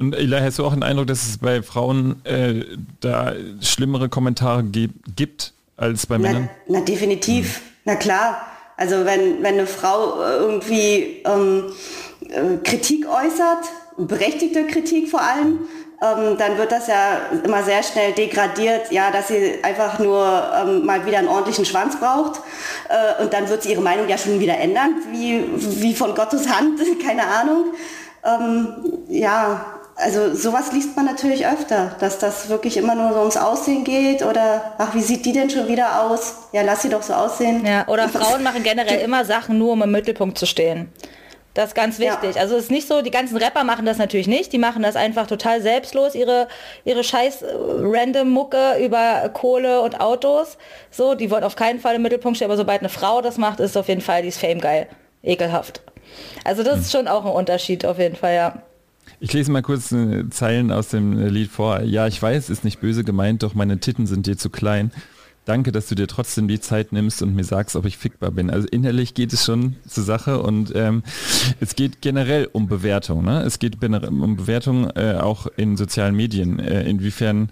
Und Ila, hast du auch den Eindruck, dass es bei Frauen äh, da schlimmere Kommentare gibt als bei Männern? Na, na definitiv. Mhm. Na klar. Also wenn, wenn eine Frau irgendwie ähm, äh, Kritik äußert, berechtigte Kritik vor allem, ähm, dann wird das ja immer sehr schnell degradiert, ja, dass sie einfach nur ähm, mal wieder einen ordentlichen Schwanz braucht äh, und dann wird sie ihre Meinung ja schon wieder ändern, wie, wie von Gottes Hand, keine Ahnung. Ähm, ja, also sowas liest man natürlich öfter, dass das wirklich immer nur so ums Aussehen geht oder ach, wie sieht die denn schon wieder aus? Ja, lass sie doch so aussehen. Ja, oder Frauen machen generell immer Sachen nur, um im Mittelpunkt zu stehen. Das ist ganz wichtig. Ja. Also es ist nicht so, die ganzen Rapper machen das natürlich nicht. Die machen das einfach total selbstlos, ihre, ihre scheiß äh, random Mucke über Kohle und Autos. So, die wollen auf keinen Fall im Mittelpunkt stehen, aber sobald eine Frau das macht, ist es auf jeden Fall, die ist fame geil. Ekelhaft. Also das ist schon auch ein Unterschied auf jeden Fall, ja. Ich lese mal kurz äh, Zeilen aus dem äh, Lied vor. Ja, ich weiß, ist nicht böse gemeint, doch meine Titten sind dir zu klein. Danke, dass du dir trotzdem die Zeit nimmst und mir sagst, ob ich fickbar bin. Also innerlich geht es schon zur Sache und ähm, es geht generell um Bewertung. Ne? Es geht um Bewertung äh, auch in sozialen Medien. Äh, inwiefern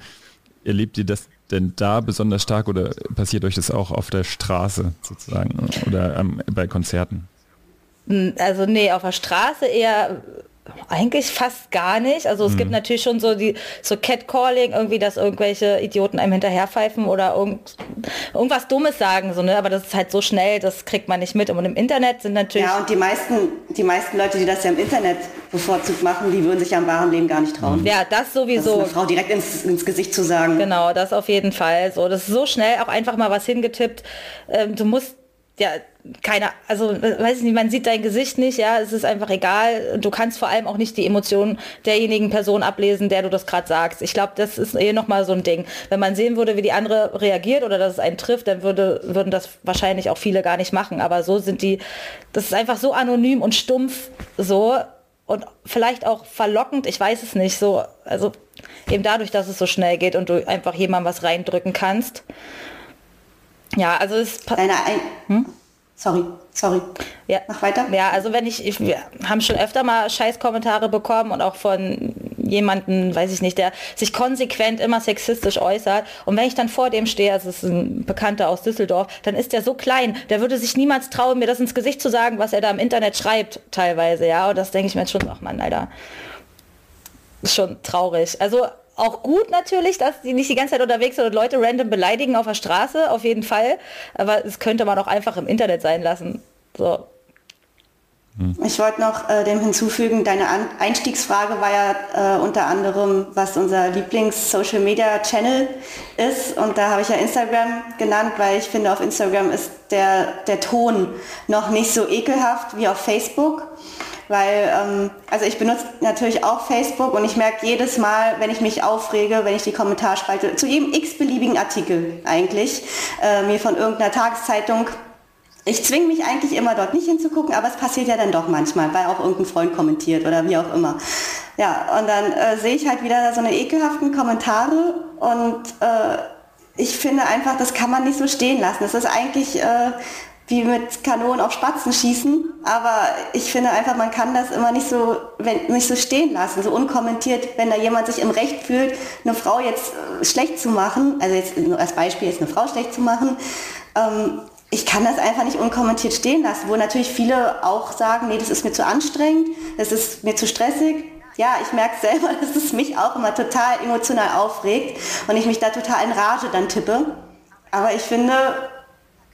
erlebt ihr das denn da besonders stark oder passiert euch das auch auf der Straße sozusagen oder ähm, bei Konzerten? Also nee, auf der Straße eher eigentlich fast gar nicht. Also es mhm. gibt natürlich schon so die so Catcalling, irgendwie, dass irgendwelche Idioten einem hinterherpfeifen oder irgend, irgendwas Dummes sagen, so, ne? Aber das ist halt so schnell, das kriegt man nicht mit. Und im Internet sind natürlich. Ja, und die meisten, die meisten Leute, die das ja im Internet bevorzugt machen, die würden sich ja im wahren Leben gar nicht trauen. Ja, das sowieso. Das Frau direkt ins, ins Gesicht zu sagen. Genau, das auf jeden Fall. So, das ist so schnell auch einfach mal was hingetippt. Ähm, du musst ja, keine, also weiß ich nicht, man sieht dein Gesicht nicht, ja, es ist einfach egal. Du kannst vor allem auch nicht die Emotionen derjenigen Person ablesen, der du das gerade sagst. Ich glaube, das ist eh nochmal so ein Ding. Wenn man sehen würde, wie die andere reagiert oder dass es einen trifft, dann würde, würden das wahrscheinlich auch viele gar nicht machen. Aber so sind die, das ist einfach so anonym und stumpf so und vielleicht auch verlockend, ich weiß es nicht, so, also eben dadurch, dass es so schnell geht und du einfach jemandem was reindrücken kannst. Ja, also es Deine Ein hm? Sorry, sorry. Ja. Mach weiter. Ja, also wenn ich, ich, wir haben schon öfter mal Scheißkommentare bekommen und auch von jemanden, weiß ich nicht, der sich konsequent immer sexistisch äußert. Und wenn ich dann vor dem stehe, also es ist ein Bekannter aus Düsseldorf, dann ist der so klein, der würde sich niemals trauen, mir das ins Gesicht zu sagen, was er da im Internet schreibt, teilweise, ja. Und das denke ich mir jetzt schon, ach Mann, Alter. Ist schon traurig. Also auch gut natürlich, dass die nicht die ganze Zeit unterwegs sind und Leute random beleidigen auf der Straße, auf jeden Fall. Aber es könnte man auch einfach im Internet sein lassen. So. Hm. Ich wollte noch äh, dem hinzufügen, deine An Einstiegsfrage war ja äh, unter anderem, was unser Lieblings-Social-Media-Channel ist. Und da habe ich ja Instagram genannt, weil ich finde, auf Instagram ist der, der Ton noch nicht so ekelhaft wie auf Facebook. Weil ähm, also ich benutze natürlich auch Facebook und ich merke jedes Mal, wenn ich mich aufrege, wenn ich die Kommentarspalte zu jedem x-beliebigen Artikel eigentlich äh, mir von irgendeiner Tageszeitung ich zwinge mich eigentlich immer dort nicht hinzugucken, aber es passiert ja dann doch manchmal, weil auch irgendein Freund kommentiert oder wie auch immer. Ja, und dann äh, sehe ich halt wieder so eine ekelhaften Kommentare und äh, ich finde einfach, das kann man nicht so stehen lassen. Das ist eigentlich äh, wie mit Kanonen auf Spatzen schießen, aber ich finde einfach, man kann das immer nicht so, wenn, nicht so stehen lassen, so unkommentiert, wenn da jemand sich im Recht fühlt, eine Frau jetzt äh, schlecht zu machen, also jetzt als Beispiel jetzt eine Frau schlecht zu machen, ähm, ich kann das einfach nicht unkommentiert stehen lassen, wo natürlich viele auch sagen, nee, das ist mir zu anstrengend, das ist mir zu stressig. Ja, ich merke selber, dass es mich auch immer total emotional aufregt und ich mich da total in Rage dann tippe. Aber ich finde,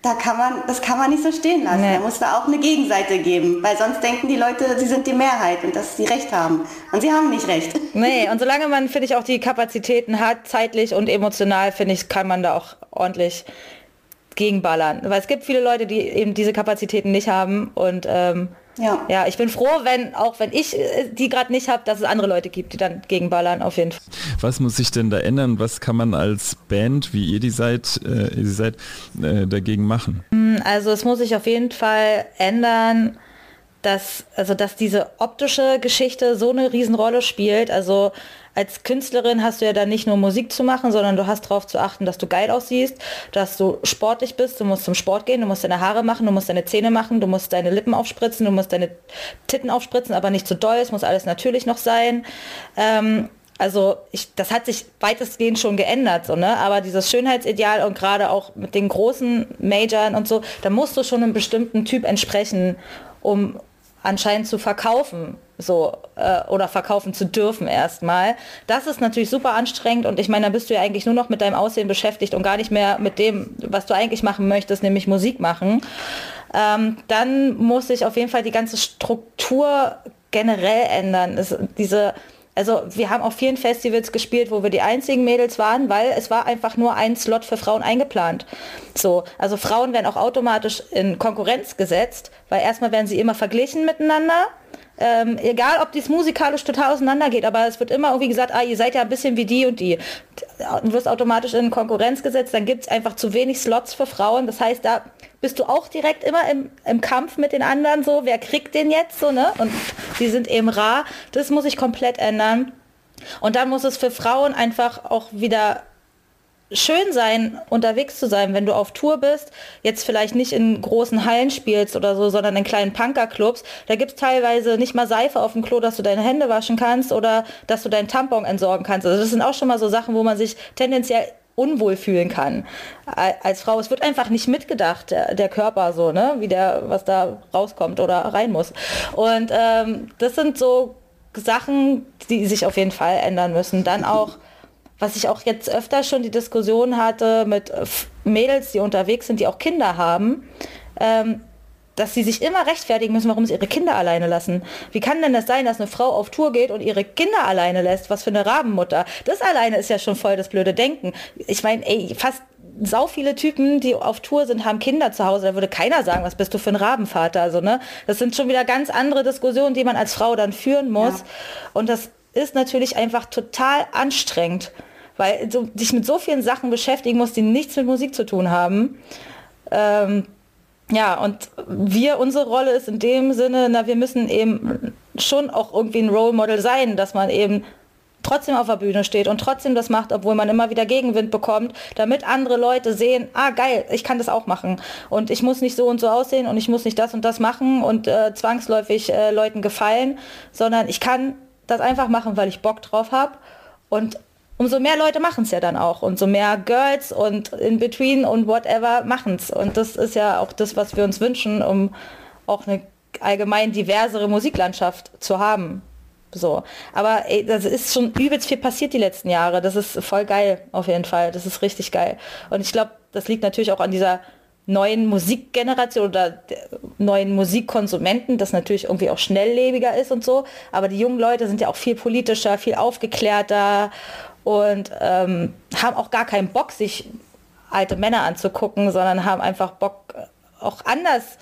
da kann man, das kann man nicht so stehen lassen. Nee. Da muss da auch eine Gegenseite geben, weil sonst denken die Leute, sie sind die Mehrheit und dass sie recht haben. Und sie haben nicht recht. Nee, und solange man, finde ich, auch die Kapazitäten hat, zeitlich und emotional, finde ich, kann man da auch ordentlich gegenballern. Weil es gibt viele Leute, die eben diese Kapazitäten nicht haben und ähm, ja. ja, ich bin froh, wenn auch wenn ich äh, die gerade nicht habe, dass es andere Leute gibt, die dann gegenballern auf jeden Fall. Was muss sich denn da ändern? Was kann man als Band, wie ihr die seid, äh, ihr seid äh, dagegen machen? Hm, also es muss sich auf jeden Fall ändern, dass also dass diese optische Geschichte so eine Riesenrolle spielt. Also als Künstlerin hast du ja dann nicht nur Musik zu machen, sondern du hast darauf zu achten, dass du geil aussiehst, dass du sportlich bist, du musst zum Sport gehen, du musst deine Haare machen, du musst deine Zähne machen, du musst deine Lippen aufspritzen, du musst deine Titten aufspritzen, aber nicht zu doll, es muss alles natürlich noch sein. Ähm, also ich, das hat sich weitestgehend schon geändert, so, ne? aber dieses Schönheitsideal und gerade auch mit den großen Majors und so, da musst du schon einem bestimmten Typ entsprechen, um anscheinend zu verkaufen so äh, oder verkaufen zu dürfen erstmal. Das ist natürlich super anstrengend und ich meine, da bist du ja eigentlich nur noch mit deinem Aussehen beschäftigt und gar nicht mehr mit dem, was du eigentlich machen möchtest, nämlich Musik machen. Ähm, dann muss sich auf jeden Fall die ganze Struktur generell ändern. Es, diese also wir haben auf vielen Festivals gespielt, wo wir die einzigen Mädels waren, weil es war einfach nur ein Slot für Frauen eingeplant. So, also Frauen werden auch automatisch in Konkurrenz gesetzt, weil erstmal werden sie immer verglichen miteinander ähm, egal, ob dies musikalisch total auseinandergeht, aber es wird immer irgendwie gesagt, ah, ihr seid ja ein bisschen wie die und die. Du wirst automatisch in Konkurrenz gesetzt, dann gibt es einfach zu wenig Slots für Frauen. Das heißt, da bist du auch direkt immer im, im Kampf mit den anderen so, wer kriegt den jetzt so, ne? Und die sind eben rar. Das muss sich komplett ändern. Und dann muss es für Frauen einfach auch wieder schön sein, unterwegs zu sein, wenn du auf Tour bist, jetzt vielleicht nicht in großen Hallen spielst oder so, sondern in kleinen Punkerclubs. Da gibt es teilweise nicht mal Seife auf dem Klo, dass du deine Hände waschen kannst oder dass du deinen Tampon entsorgen kannst. Also das sind auch schon mal so Sachen, wo man sich tendenziell unwohl fühlen kann als Frau. Es wird einfach nicht mitgedacht, der, der, Körper so, ne, wie der, was da rauskommt oder rein muss. Und ähm, das sind so Sachen, die sich auf jeden Fall ändern müssen. Dann auch was ich auch jetzt öfter schon die Diskussion hatte mit äh, Mädels, die unterwegs sind, die auch Kinder haben, ähm, dass sie sich immer rechtfertigen müssen, warum sie ihre Kinder alleine lassen. Wie kann denn das sein, dass eine Frau auf Tour geht und ihre Kinder alleine lässt? Was für eine Rabenmutter. Das alleine ist ja schon voll das blöde Denken. Ich meine, ey, fast sau viele Typen, die auf Tour sind, haben Kinder zu Hause. Da würde keiner sagen, was bist du für ein Rabenvater? Also, ne? Das sind schon wieder ganz andere Diskussionen, die man als Frau dann führen muss. Ja. Und das ist natürlich einfach total anstrengend weil du dich mit so vielen Sachen beschäftigen musst, die nichts mit Musik zu tun haben. Ähm, ja, und wir, unsere Rolle ist in dem Sinne, na, wir müssen eben schon auch irgendwie ein Role Model sein, dass man eben trotzdem auf der Bühne steht und trotzdem das macht, obwohl man immer wieder Gegenwind bekommt, damit andere Leute sehen, ah geil, ich kann das auch machen und ich muss nicht so und so aussehen und ich muss nicht das und das machen und äh, zwangsläufig äh, Leuten gefallen, sondern ich kann das einfach machen, weil ich Bock drauf habe und umso mehr Leute machen es ja dann auch. Und so mehr Girls und in between und whatever machen es. Und das ist ja auch das, was wir uns wünschen, um auch eine allgemein diversere Musiklandschaft zu haben. So. Aber ey, das ist schon übelst viel passiert die letzten Jahre. Das ist voll geil, auf jeden Fall. Das ist richtig geil. Und ich glaube, das liegt natürlich auch an dieser neuen Musikgeneration oder neuen Musikkonsumenten, das natürlich irgendwie auch schnelllebiger ist und so. Aber die jungen Leute sind ja auch viel politischer, viel aufgeklärter und ähm, haben auch gar keinen Bock, sich alte Männer anzugucken, sondern haben einfach Bock, auch anders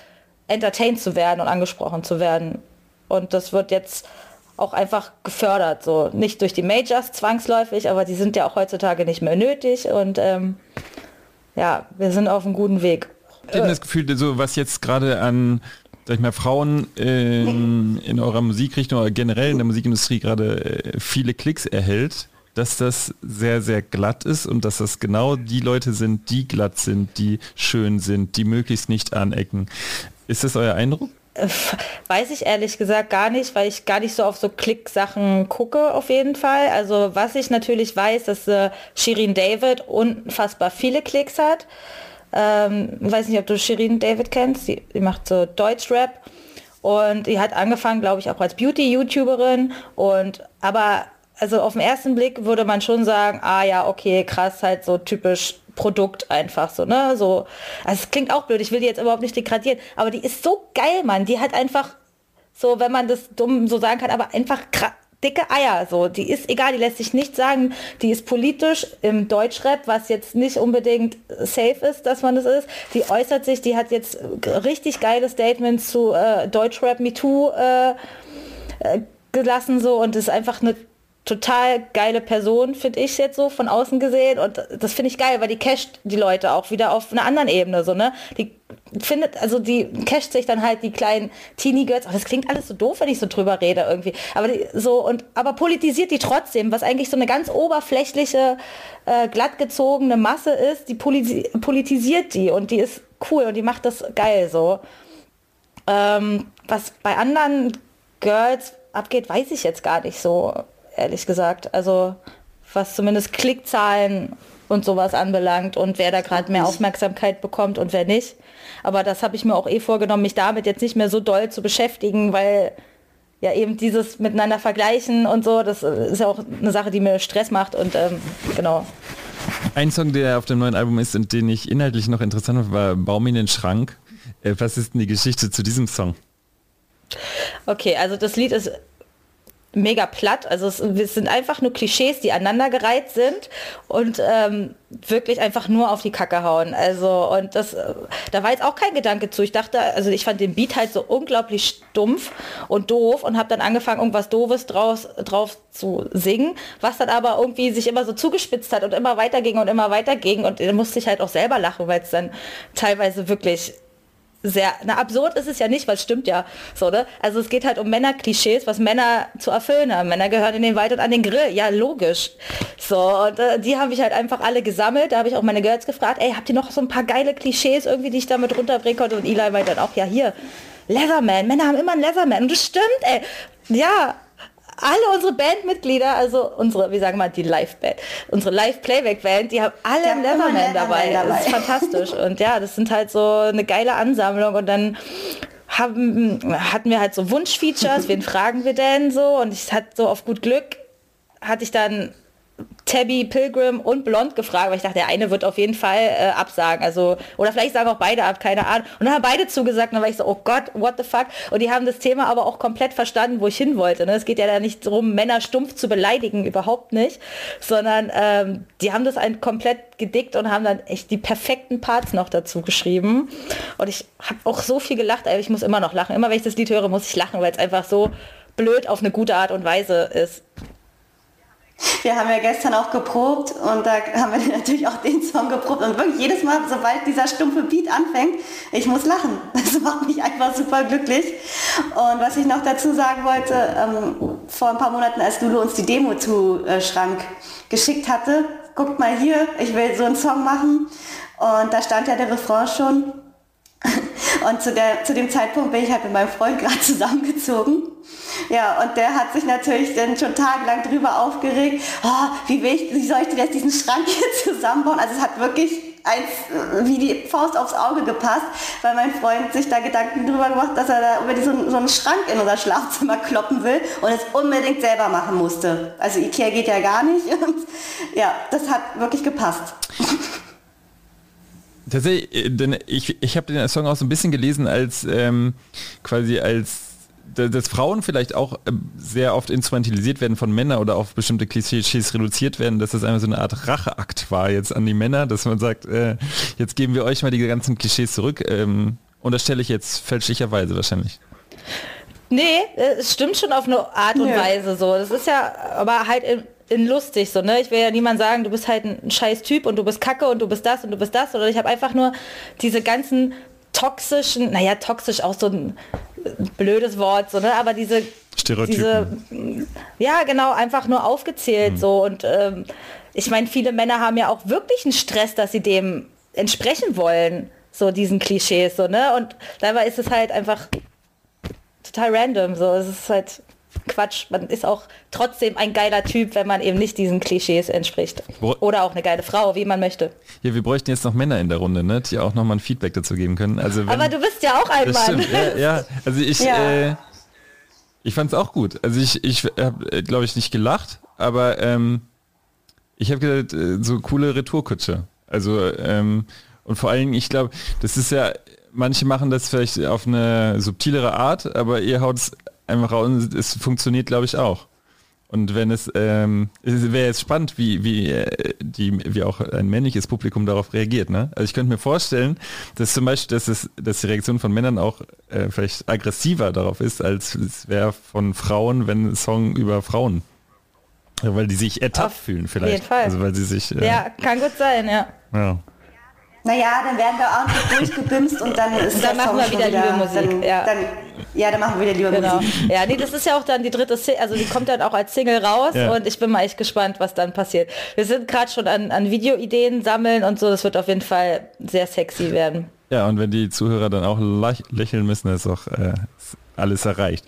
entertained zu werden und angesprochen zu werden. Und das wird jetzt auch einfach gefördert. So nicht durch die Majors zwangsläufig, aber die sind ja auch heutzutage nicht mehr nötig. Und ähm, ja, wir sind auf einem guten Weg. Ich habe das Gefühl, so was jetzt gerade an sag ich mal, Frauen in, in eurer Musikrichtung oder generell in der Musikindustrie gerade äh, viele Klicks erhält, dass das sehr, sehr glatt ist und dass das genau die Leute sind, die glatt sind, die schön sind, die möglichst nicht anecken. Ist das euer Eindruck? Weiß ich ehrlich gesagt gar nicht, weil ich gar nicht so auf so Klick-Sachen gucke auf jeden Fall. Also was ich natürlich weiß, dass äh, Shirin David unfassbar viele Klicks hat. Ähm, weiß nicht, ob du Shirin David kennst. Die, die macht so Deutschrap. Und die hat angefangen, glaube ich, auch als Beauty-YouTuberin. Und aber also auf den ersten Blick würde man schon sagen, ah ja, okay, krass, halt so typisch Produkt einfach so, ne? So, also es klingt auch blöd, ich will die jetzt überhaupt nicht degradieren, aber die ist so geil, Mann. Die hat einfach so, wenn man das dumm so sagen kann, aber einfach dicke Eier, so. Die ist egal, die lässt sich nicht sagen, die ist politisch im Deutschrap, was jetzt nicht unbedingt safe ist, dass man das ist. Die äußert sich, die hat jetzt richtig geile Statements zu äh, Deutschrap MeToo äh, äh, gelassen, so, und ist einfach eine total geile Person, finde ich jetzt so von außen gesehen. Und das finde ich geil, weil die casht die Leute auch wieder auf einer anderen Ebene, so, ne? Die findet, also die casht sich dann halt die kleinen Teenie-Girls. Das klingt alles so doof, wenn ich so drüber rede irgendwie. Aber die, so, und, aber politisiert die trotzdem, was eigentlich so eine ganz oberflächliche, äh, glattgezogene Masse ist, die politi politisiert die und die ist cool und die macht das geil so. Ähm, was bei anderen Girls abgeht, weiß ich jetzt gar nicht so ehrlich gesagt. Also was zumindest Klickzahlen und sowas anbelangt und wer da gerade mehr Aufmerksamkeit bekommt und wer nicht. Aber das habe ich mir auch eh vorgenommen, mich damit jetzt nicht mehr so doll zu beschäftigen, weil ja eben dieses miteinander vergleichen und so, das ist ja auch eine Sache, die mir Stress macht und ähm, genau. Ein Song, der auf dem neuen Album ist und den ich inhaltlich noch interessant fand, war Baum in den Schrank. Äh, was ist denn die Geschichte zu diesem Song? Okay, also das Lied ist mega platt. Also es, es, sind einfach nur Klischees, die aneinandergereiht sind und ähm, wirklich einfach nur auf die Kacke hauen. Also und das, da war jetzt auch kein Gedanke zu. Ich dachte, also ich fand den Beat halt so unglaublich stumpf und doof und habe dann angefangen, irgendwas Doofes draus, drauf zu singen, was dann aber irgendwie sich immer so zugespitzt hat und immer weiterging und immer weiterging und da musste ich halt auch selber lachen, weil es dann teilweise wirklich sehr, na absurd ist es ja nicht, weil es stimmt ja so, ne? Also es geht halt um Männerklischees, was Männer zu erfüllen haben. Männer gehören in den Wald und an den Grill, ja logisch. So, und äh, die habe ich halt einfach alle gesammelt. Da habe ich auch meine Girls gefragt, ey, habt ihr noch so ein paar geile Klischees irgendwie, die ich damit runterbringen konnte? Und Eli meint dann auch, ja hier, Leatherman, Männer haben immer einen Leatherman. Und das stimmt, ey. Ja, alle unsere Bandmitglieder, also unsere, wie sagen wir mal, die Live-Band, unsere Live-Playback-Band, die haben alle einen Leatherman dabei. dabei. Das ist fantastisch. Und ja, das sind halt so eine geile Ansammlung und dann haben, hatten wir halt so Wunschfeatures, wen fragen wir denn so? Und ich hatte so auf gut Glück, hatte ich dann Tabby, Pilgrim und Blond gefragt, weil ich dachte, der eine wird auf jeden Fall äh, absagen. Also, oder vielleicht sagen auch beide ab, keine Ahnung. Und dann haben beide zugesagt, und dann war ich so, oh Gott, what the fuck? Und die haben das Thema aber auch komplett verstanden, wo ich hin wollte. Ne? Es geht ja da nicht darum, Männer stumpf zu beleidigen, überhaupt nicht, sondern ähm, die haben das ein komplett gedickt und haben dann echt die perfekten Parts noch dazu geschrieben. Und ich habe auch so viel gelacht, ey, ich muss immer noch lachen. Immer wenn ich das Lied höre, muss ich lachen, weil es einfach so blöd auf eine gute Art und Weise ist. Wir haben ja gestern auch geprobt und da haben wir natürlich auch den Song geprobt und wirklich jedes Mal, sobald dieser stumpfe Beat anfängt, ich muss lachen. Das macht mich einfach super glücklich. Und was ich noch dazu sagen wollte, ähm, vor ein paar Monaten, als Lulu uns die Demo zu äh, Schrank geschickt hatte, guckt mal hier, ich will so einen Song machen und da stand ja der Refrain schon. Und zu, der, zu dem Zeitpunkt bin ich halt mit meinem Freund gerade zusammengezogen. Ja, und der hat sich natürlich dann schon tagelang drüber aufgeregt, oh, wie, ich, wie soll ich denn jetzt diesen Schrank hier zusammenbauen? Also es hat wirklich eins, wie die Faust aufs Auge gepasst, weil mein Freund sich da Gedanken drüber gemacht, dass er da über so, so einen Schrank in unser Schlafzimmer kloppen will und es unbedingt selber machen musste. Also Ikea geht ja gar nicht und ja, das hat wirklich gepasst. Tatsächlich, äh, denn ich, ich habe den Song auch so ein bisschen gelesen als ähm, quasi als dass Frauen vielleicht auch ähm, sehr oft instrumentalisiert werden von Männern oder auf bestimmte Klischees reduziert werden, dass das einfach so eine Art Racheakt war jetzt an die Männer, dass man sagt, äh, jetzt geben wir euch mal die ganzen Klischees zurück. Ähm, unterstelle ich jetzt fälschlicherweise wahrscheinlich. Nee, es stimmt schon auf eine Art und. Weise so. Das ist ja aber halt in, in lustig so, ne? Ich will ja niemand sagen, du bist halt ein scheiß Typ und du bist kacke und du bist das und du bist das. Oder ich habe einfach nur diese ganzen toxischen, naja, toxisch auch so ein blödes Wort, so, ne? Aber diese Stereotypen. diese ja genau einfach nur aufgezählt so und ähm, ich meine viele Männer haben ja auch wirklich einen Stress dass sie dem entsprechen wollen so diesen Klischees so ne und dabei ist es halt einfach total random so es ist halt Quatsch man ist auch trotzdem ein geiler Typ wenn man eben nicht diesen Klischees entspricht oder auch eine geile Frau wie man möchte Ja, wir bräuchten jetzt noch Männer in der Runde, ne, die auch nochmal ein Feedback dazu geben können. Also wenn, aber du bist ja auch ein Mann. Ja, ja, also ich, Ja. äh, ich fand es auch gut. Also ich, ich habe, glaube ich, nicht gelacht, aber ähm, ich habe gedacht, äh, so coole Retourkutsche. Also ähm, und vor allen Dingen, ich glaube, das ist ja, manche machen das vielleicht auf eine subtilere Art, aber ihr haut es einfach raus und es funktioniert, glaube ich, auch. Und wenn es, ähm, es wäre jetzt spannend, wie, wie, äh, die, wie auch ein männliches Publikum darauf reagiert. Ne? Also ich könnte mir vorstellen, dass zum Beispiel, dass, es, dass die Reaktion von Männern auch äh, vielleicht aggressiver darauf ist, als es wäre von Frauen, wenn ein Song über Frauen. Weil die sich ertappt Auf fühlen vielleicht. jeden Fall. Also weil sie sich. Äh, ja kann gut sein ja ja. Naja, dann werden wir ordentlich durchgebimst und dann ist Dann der machen wir schon wieder liebe Musik, Dann, ja. Dann, ja, dann machen wir wieder liebe Genau. Musik. Ja, nee, das ist ja auch dann die dritte Single, also die kommt dann auch als Single raus Ja. und ich bin mal echt gespannt, was dann passiert. Wir sind gerade schon an, an Videoideen sammeln und so, das wird auf jeden Fall sehr sexy werden. ja, und wenn die Zuhörer dann auch lächeln müssen, ist auch äh, alles erreicht.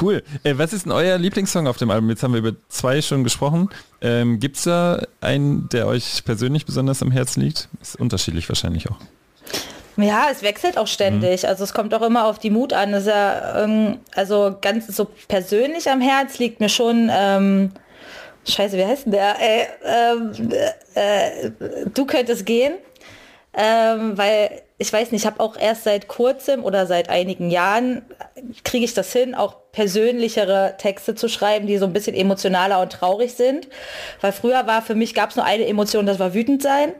Cool. Äh, was ist denn euer Lieblingssong auf dem Album? Jetzt haben wir über zwei schon gesprochen. Ähm, Gibt es da einen, der euch persönlich besonders am Herzen liegt? Ist unterschiedlich wahrscheinlich auch. Ja, es wechselt auch ständig. Also es kommt auch immer auf die Mut an. Das ist ja, ähm, also ganz so persönlich am Herz liegt mir schon, ähm, scheiße, wie heißt denn der? Äh, ähm, äh, du könntest gehen. Ähm, weil ich weiß nicht, ich habe auch erst seit kurzem oder seit einigen Jahren kriege ich das hin, auch persönlichere Texte zu schreiben, die so ein bisschen emotionaler und traurig sind. Weil früher war für mich gab es nur eine Emotion, das war wütend sein.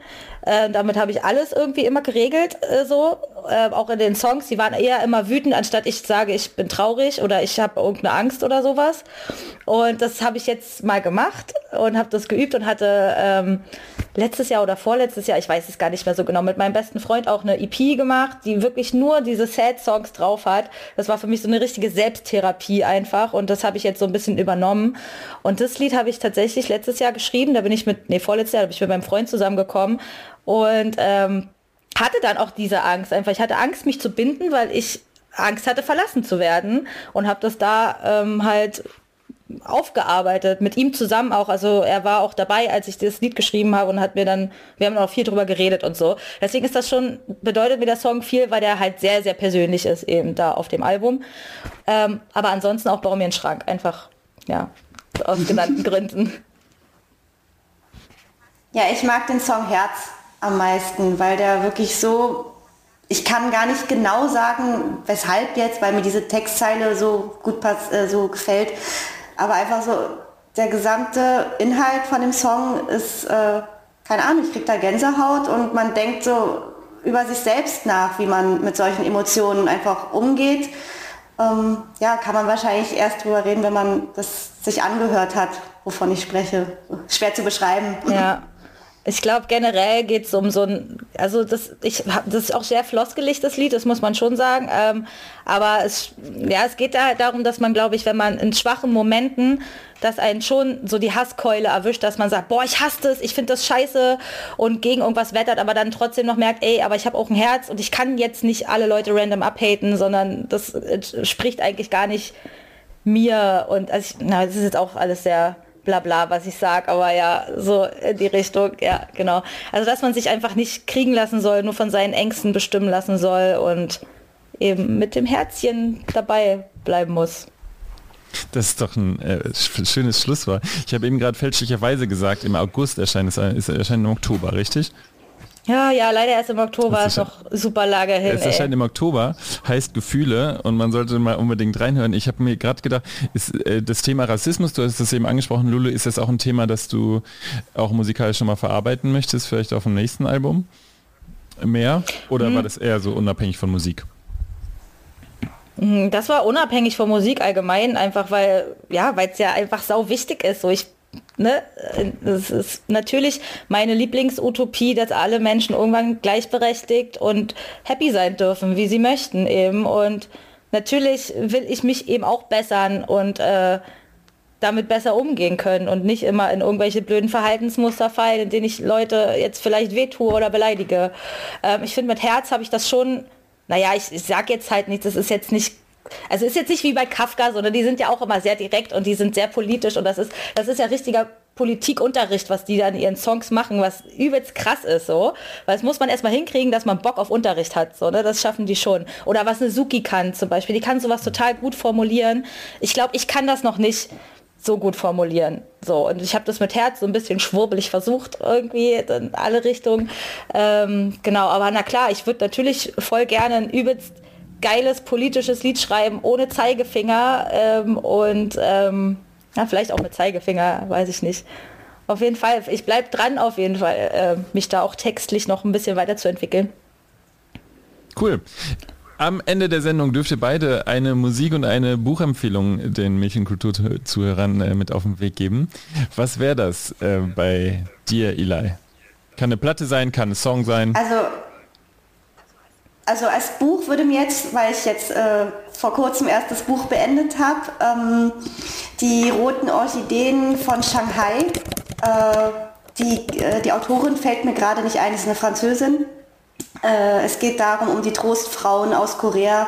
Äh, damit habe ich alles irgendwie immer geregelt, äh, so äh, auch in den Songs. Die waren eher immer wütend, anstatt ich sage, ich bin traurig oder ich habe irgendeine Angst oder sowas. Und das habe ich jetzt mal gemacht und habe das geübt und hatte ähm, letztes Jahr oder vorletztes Jahr, ich weiß es gar nicht mehr so genau, mit meinem besten Freund auch eine EP gemacht, die wirklich nur diese Sad-Songs drauf hat. Das war für mich so eine richtige Selbsttherapie einfach und das habe ich jetzt so ein bisschen übernommen. Und das Lied habe ich tatsächlich letztes Jahr geschrieben, da bin ich mit, nee, vorletztes Jahr, da bin ich mit meinem Freund zusammengekommen und ähm, hatte dann auch diese Angst einfach. Ich hatte Angst, mich zu binden, weil ich Angst hatte, verlassen zu werden und habe das da ähm, halt aufgearbeitet, mit ihm zusammen auch. Also er war auch dabei, als ich das Lied geschrieben habe und hat mir dann, wir haben auch viel drüber geredet und so. Deswegen ist das schon, bedeutet mir der Song viel, weil der halt sehr, sehr persönlich ist eben da auf dem Album. Ähm, aber ansonsten auch Bau mir einen Schrank. Einfach, ja, aus genannten Gründen. Ja, ich mag den Song Herz am meisten, weil der wirklich so, ich kann gar nicht genau sagen, weshalb jetzt, weil mir diese Textzeile so gut pass, äh, so gefällt, aber einfach so, der gesamte Inhalt von dem Song ist, äh, keine Ahnung, ich krieg da Gänsehaut und man denkt so über sich selbst nach, wie man mit solchen Emotionen einfach umgeht. Ähm, ja, kann man wahrscheinlich erst drüber reden, wenn man das sich angehört hat, wovon ich spreche. Schwer zu beschreiben. Ja. Ich glaube, generell geht es um so ein, also das, ich, das ist auch sehr floskelig, das Lied, das muss man schon sagen. Ähm, aber es, ja, es geht da halt darum, dass man, glaube ich, wenn man in schwachen Momenten, dass einen schon so die Hasskeule erwischt, dass man sagt, boah, ich hasse das, ich finde das scheiße und gegen irgendwas wettert, aber dann trotzdem noch merkt, ey, aber ich habe auch ein Herz und ich kann jetzt nicht alle Leute random abhaten, sondern das entspricht eigentlich gar nicht mir und also ich, na, das ist jetzt auch alles sehr bla bla, was ich sag, aber ja, so in die Richtung, ja, genau. Also dass man sich einfach nicht kriegen lassen soll, nur von seinen Ängsten bestimmen lassen soll und eben mit dem Herzchen dabei bleiben muss. Das ist doch ein äh, sch- schönes Schlusswort. Ich habe eben gerade fälschlicherweise gesagt, im August erscheint es, äh, es erscheint im Oktober, richtig? Ja, ja, leider erst im Oktober ist ist noch super Lage hin. Es erscheint im Oktober, heißt Gefühle und man sollte mal unbedingt reinhören. Ich habe mir gerade gedacht, ist, äh, das Thema Rassismus, du hast das eben angesprochen, Lulu, ist das auch ein Thema, das du auch musikalisch schon mal verarbeiten möchtest, vielleicht auf dem nächsten Album? Mehr? Oder Hm. war das eher so unabhängig von Musik? Mhm, das war unabhängig von Musik allgemein, einfach weil, ja, weil es ja einfach sau wichtig ist. So ich, ne, es ist natürlich meine Lieblingsutopie, dass alle Menschen irgendwann gleichberechtigt und happy sein dürfen, wie sie möchten eben. Und natürlich will ich mich eben auch bessern und äh, damit besser umgehen können und nicht immer in irgendwelche blöden Verhaltensmuster fallen, in denen ich Leute jetzt vielleicht wehtue oder beleidige. Ähm, ich finde, mit Herz habe ich das schon, naja, ich, ich sage jetzt halt nichts, das ist jetzt nicht also ist jetzt nicht wie bei Kafka, sondern die sind ja auch immer sehr direkt und die sind sehr politisch und das ist, das ist ja richtiger Politikunterricht, was die dann in ihren Songs machen, was übelst krass ist so. Weil es muss man erstmal hinkriegen, dass man Bock auf Unterricht hat. So, ne? Das schaffen die schon. Oder was eine Suki kann zum Beispiel. Die kann sowas total gut formulieren. Ich glaube, ich kann das noch nicht so gut formulieren. So, und ich habe das mit Herz so ein bisschen schwurbelig versucht, irgendwie in alle Richtungen. Ähm, genau, aber na klar, ich würde natürlich voll gerne ein übelst geiles politisches Lied schreiben, ohne Zeigefinger ähm, und ähm, ja, vielleicht auch mit Zeigefinger, weiß ich nicht. Auf jeden Fall, ich bleibe dran, auf jeden Fall, äh, mich da auch textlich noch ein bisschen weiterzuentwickeln. Cool. Am Ende der Sendung dürft ihr beide eine Musik- und eine Buchempfehlung den Mädchenkulturzuhörern äh, mit auf den Weg geben. Was wäre das äh, bei dir, Eli? Kann eine Platte sein, kann ein Song sein? Also, also als Buch würde mir jetzt, weil ich jetzt äh, vor kurzem erst das Buch beendet habe, ähm, die roten Orchideen von Shanghai. Äh, die, äh, die Autorin fällt mir gerade nicht ein, ist eine Französin. Äh, es geht darum, um die Trostfrauen aus Korea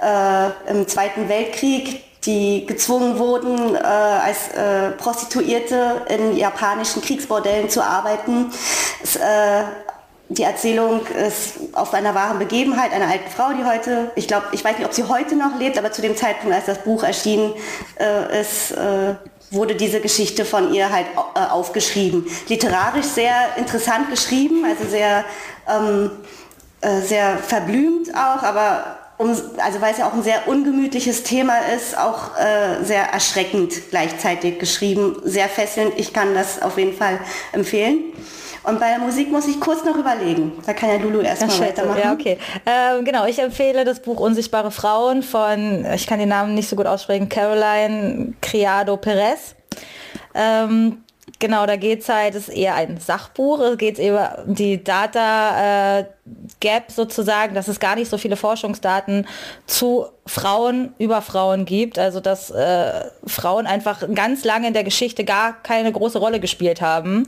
äh, im Zweiten Weltkrieg, die gezwungen wurden, äh, als äh, Prostituierte in japanischen Kriegsbordellen zu arbeiten. Es, äh, die Erzählung ist auf einer wahren Begebenheit einer alten Frau, die heute, ich glaube, ich weiß nicht, ob sie heute noch lebt, aber zu dem Zeitpunkt, als das Buch erschien, äh, ist, wurde diese Geschichte von ihr halt aufgeschrieben. Literarisch sehr interessant geschrieben, also sehr ähm, äh, sehr verblümt auch, aber um, also weil es ja auch ein sehr ungemütliches Thema ist, auch äh, sehr erschreckend gleichzeitig geschrieben, sehr fesselnd. Ich kann das auf jeden Fall empfehlen. Und bei der Musik muss ich kurz noch überlegen. Da kann ja Lulu erstmal weitermachen. Ja, okay. Ähm, genau, ich empfehle das Buch Unsichtbare Frauen von, ich kann den Namen nicht so gut aussprechen, Caroline Criado Perez. Ähm, Genau, da geht es halt, es ist eher ein Sachbuch, es geht über die Data äh, Gap sozusagen, dass es gar nicht so viele Forschungsdaten zu Frauen über Frauen gibt. Also dass äh, Frauen einfach ganz lange in der Geschichte gar keine große Rolle gespielt haben.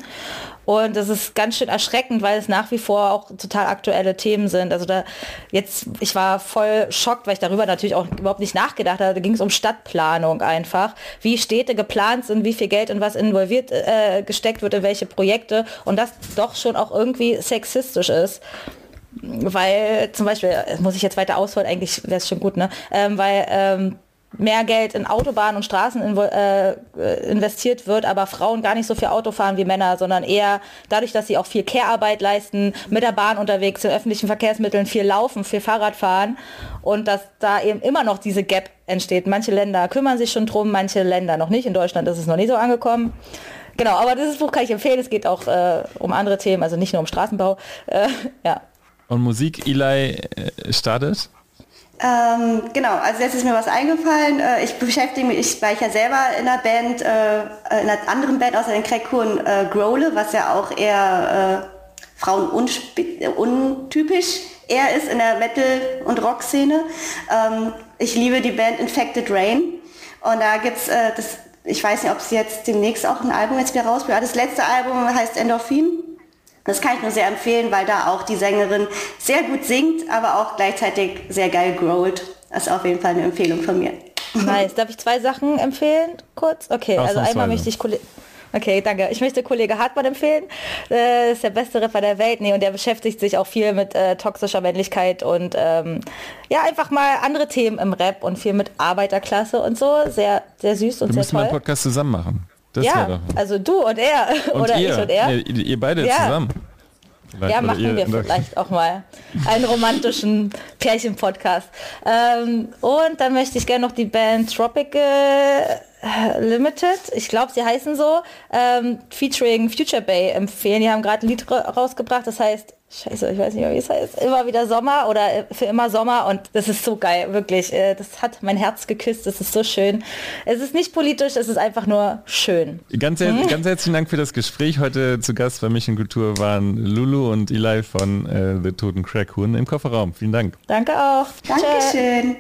Und das ist ganz schön erschreckend, weil es nach wie vor auch total aktuelle Themen sind. Also da jetzt, ich war voll schockt, weil ich darüber natürlich auch überhaupt nicht nachgedacht habe. Da ging es um Stadtplanung einfach, wie Städte geplant sind, wie viel Geld und was involviert äh, gesteckt wird in welche Projekte und das doch schon auch irgendwie sexistisch ist weil zum Beispiel, muss ich jetzt weiter ausholen, eigentlich wäre es schon gut, ne? Ähm, weil ähm, mehr Geld in Autobahnen und Straßen in, äh, investiert wird, aber Frauen gar nicht so viel Auto fahren wie Männer, sondern eher dadurch, dass sie auch viel Care-Arbeit leisten, mit der Bahn unterwegs, in öffentlichen Verkehrsmitteln viel laufen, viel Fahrrad fahren und dass da eben immer noch diese Gap entsteht. Manche Länder kümmern sich schon drum, manche Länder noch nicht. In Deutschland ist es noch nicht so angekommen. Genau, aber dieses Buch kann ich empfehlen. Es geht auch äh, um andere Themen, also nicht nur um Straßenbau. Äh, ja. Und Musik, Eli, äh, startet? Ähm, genau, also jetzt ist mir was eingefallen. Äh, ich beschäftige mich, weil ich ja selber in einer Band, äh, in einer anderen Band außer den Crackhuren äh, Growle, was ja auch eher äh, Frauen untypisch eher ist in der Metal- und Rock-Szene. Ähm, ich liebe die Band Infected Rain und da gibt's äh, ich weiß nicht, ob sie jetzt demnächst auch ein Album jetzt wieder rausbringt. Das letzte Album heißt Endorphin das kann ich nur sehr empfehlen, weil da auch die Sängerin sehr gut singt, aber auch gleichzeitig sehr geil growlt. Das ist auf jeden Fall eine Empfehlung von mir. Nice. Darf ich zwei Sachen empfehlen? Kurz? Okay, also einmal möchte ich Kollege. Okay, danke. Ich möchte Kollege Hartmann empfehlen. Das ist der beste Rapper der Welt. Nee, und der beschäftigt sich auch viel mit äh, toxischer Männlichkeit und ähm, ja, einfach mal andere Themen im Rap und viel mit Arbeiterklasse und so. Sehr, sehr süß und Wir sehr toll. Wir müssen mal einen Podcast zusammen machen. Das ja, also du und er und oder ihr. ich und er. Nee, ihr beide ja. zusammen. Vielleicht ja, machen wir vielleicht auch mal einen romantischen Pärchen-Podcast. Ähm, und dann möchte ich gerne noch die Band Tropical äh, Limited, ich glaube, sie heißen so, ähm, featuring Future Bay empfehlen. Die haben gerade ein Lied rausgebracht, das heißt Scheiße, ich weiß nicht mehr, wie es heißt. Immer wieder Sommer oder äh, für immer Sommer und das ist so geil, wirklich. Äh, das hat mein Herz geküsst, das ist so schön. Es ist nicht politisch, es ist einfach nur schön. Ganz, her mhm. ganz herzlichen Dank für das Gespräch. Heute zu Gast bei Mission Kultur waren Lulu und Eli von äh, The Toten Crackhuhn im Kofferraum. Vielen Dank. Danke auch. Dankeschön.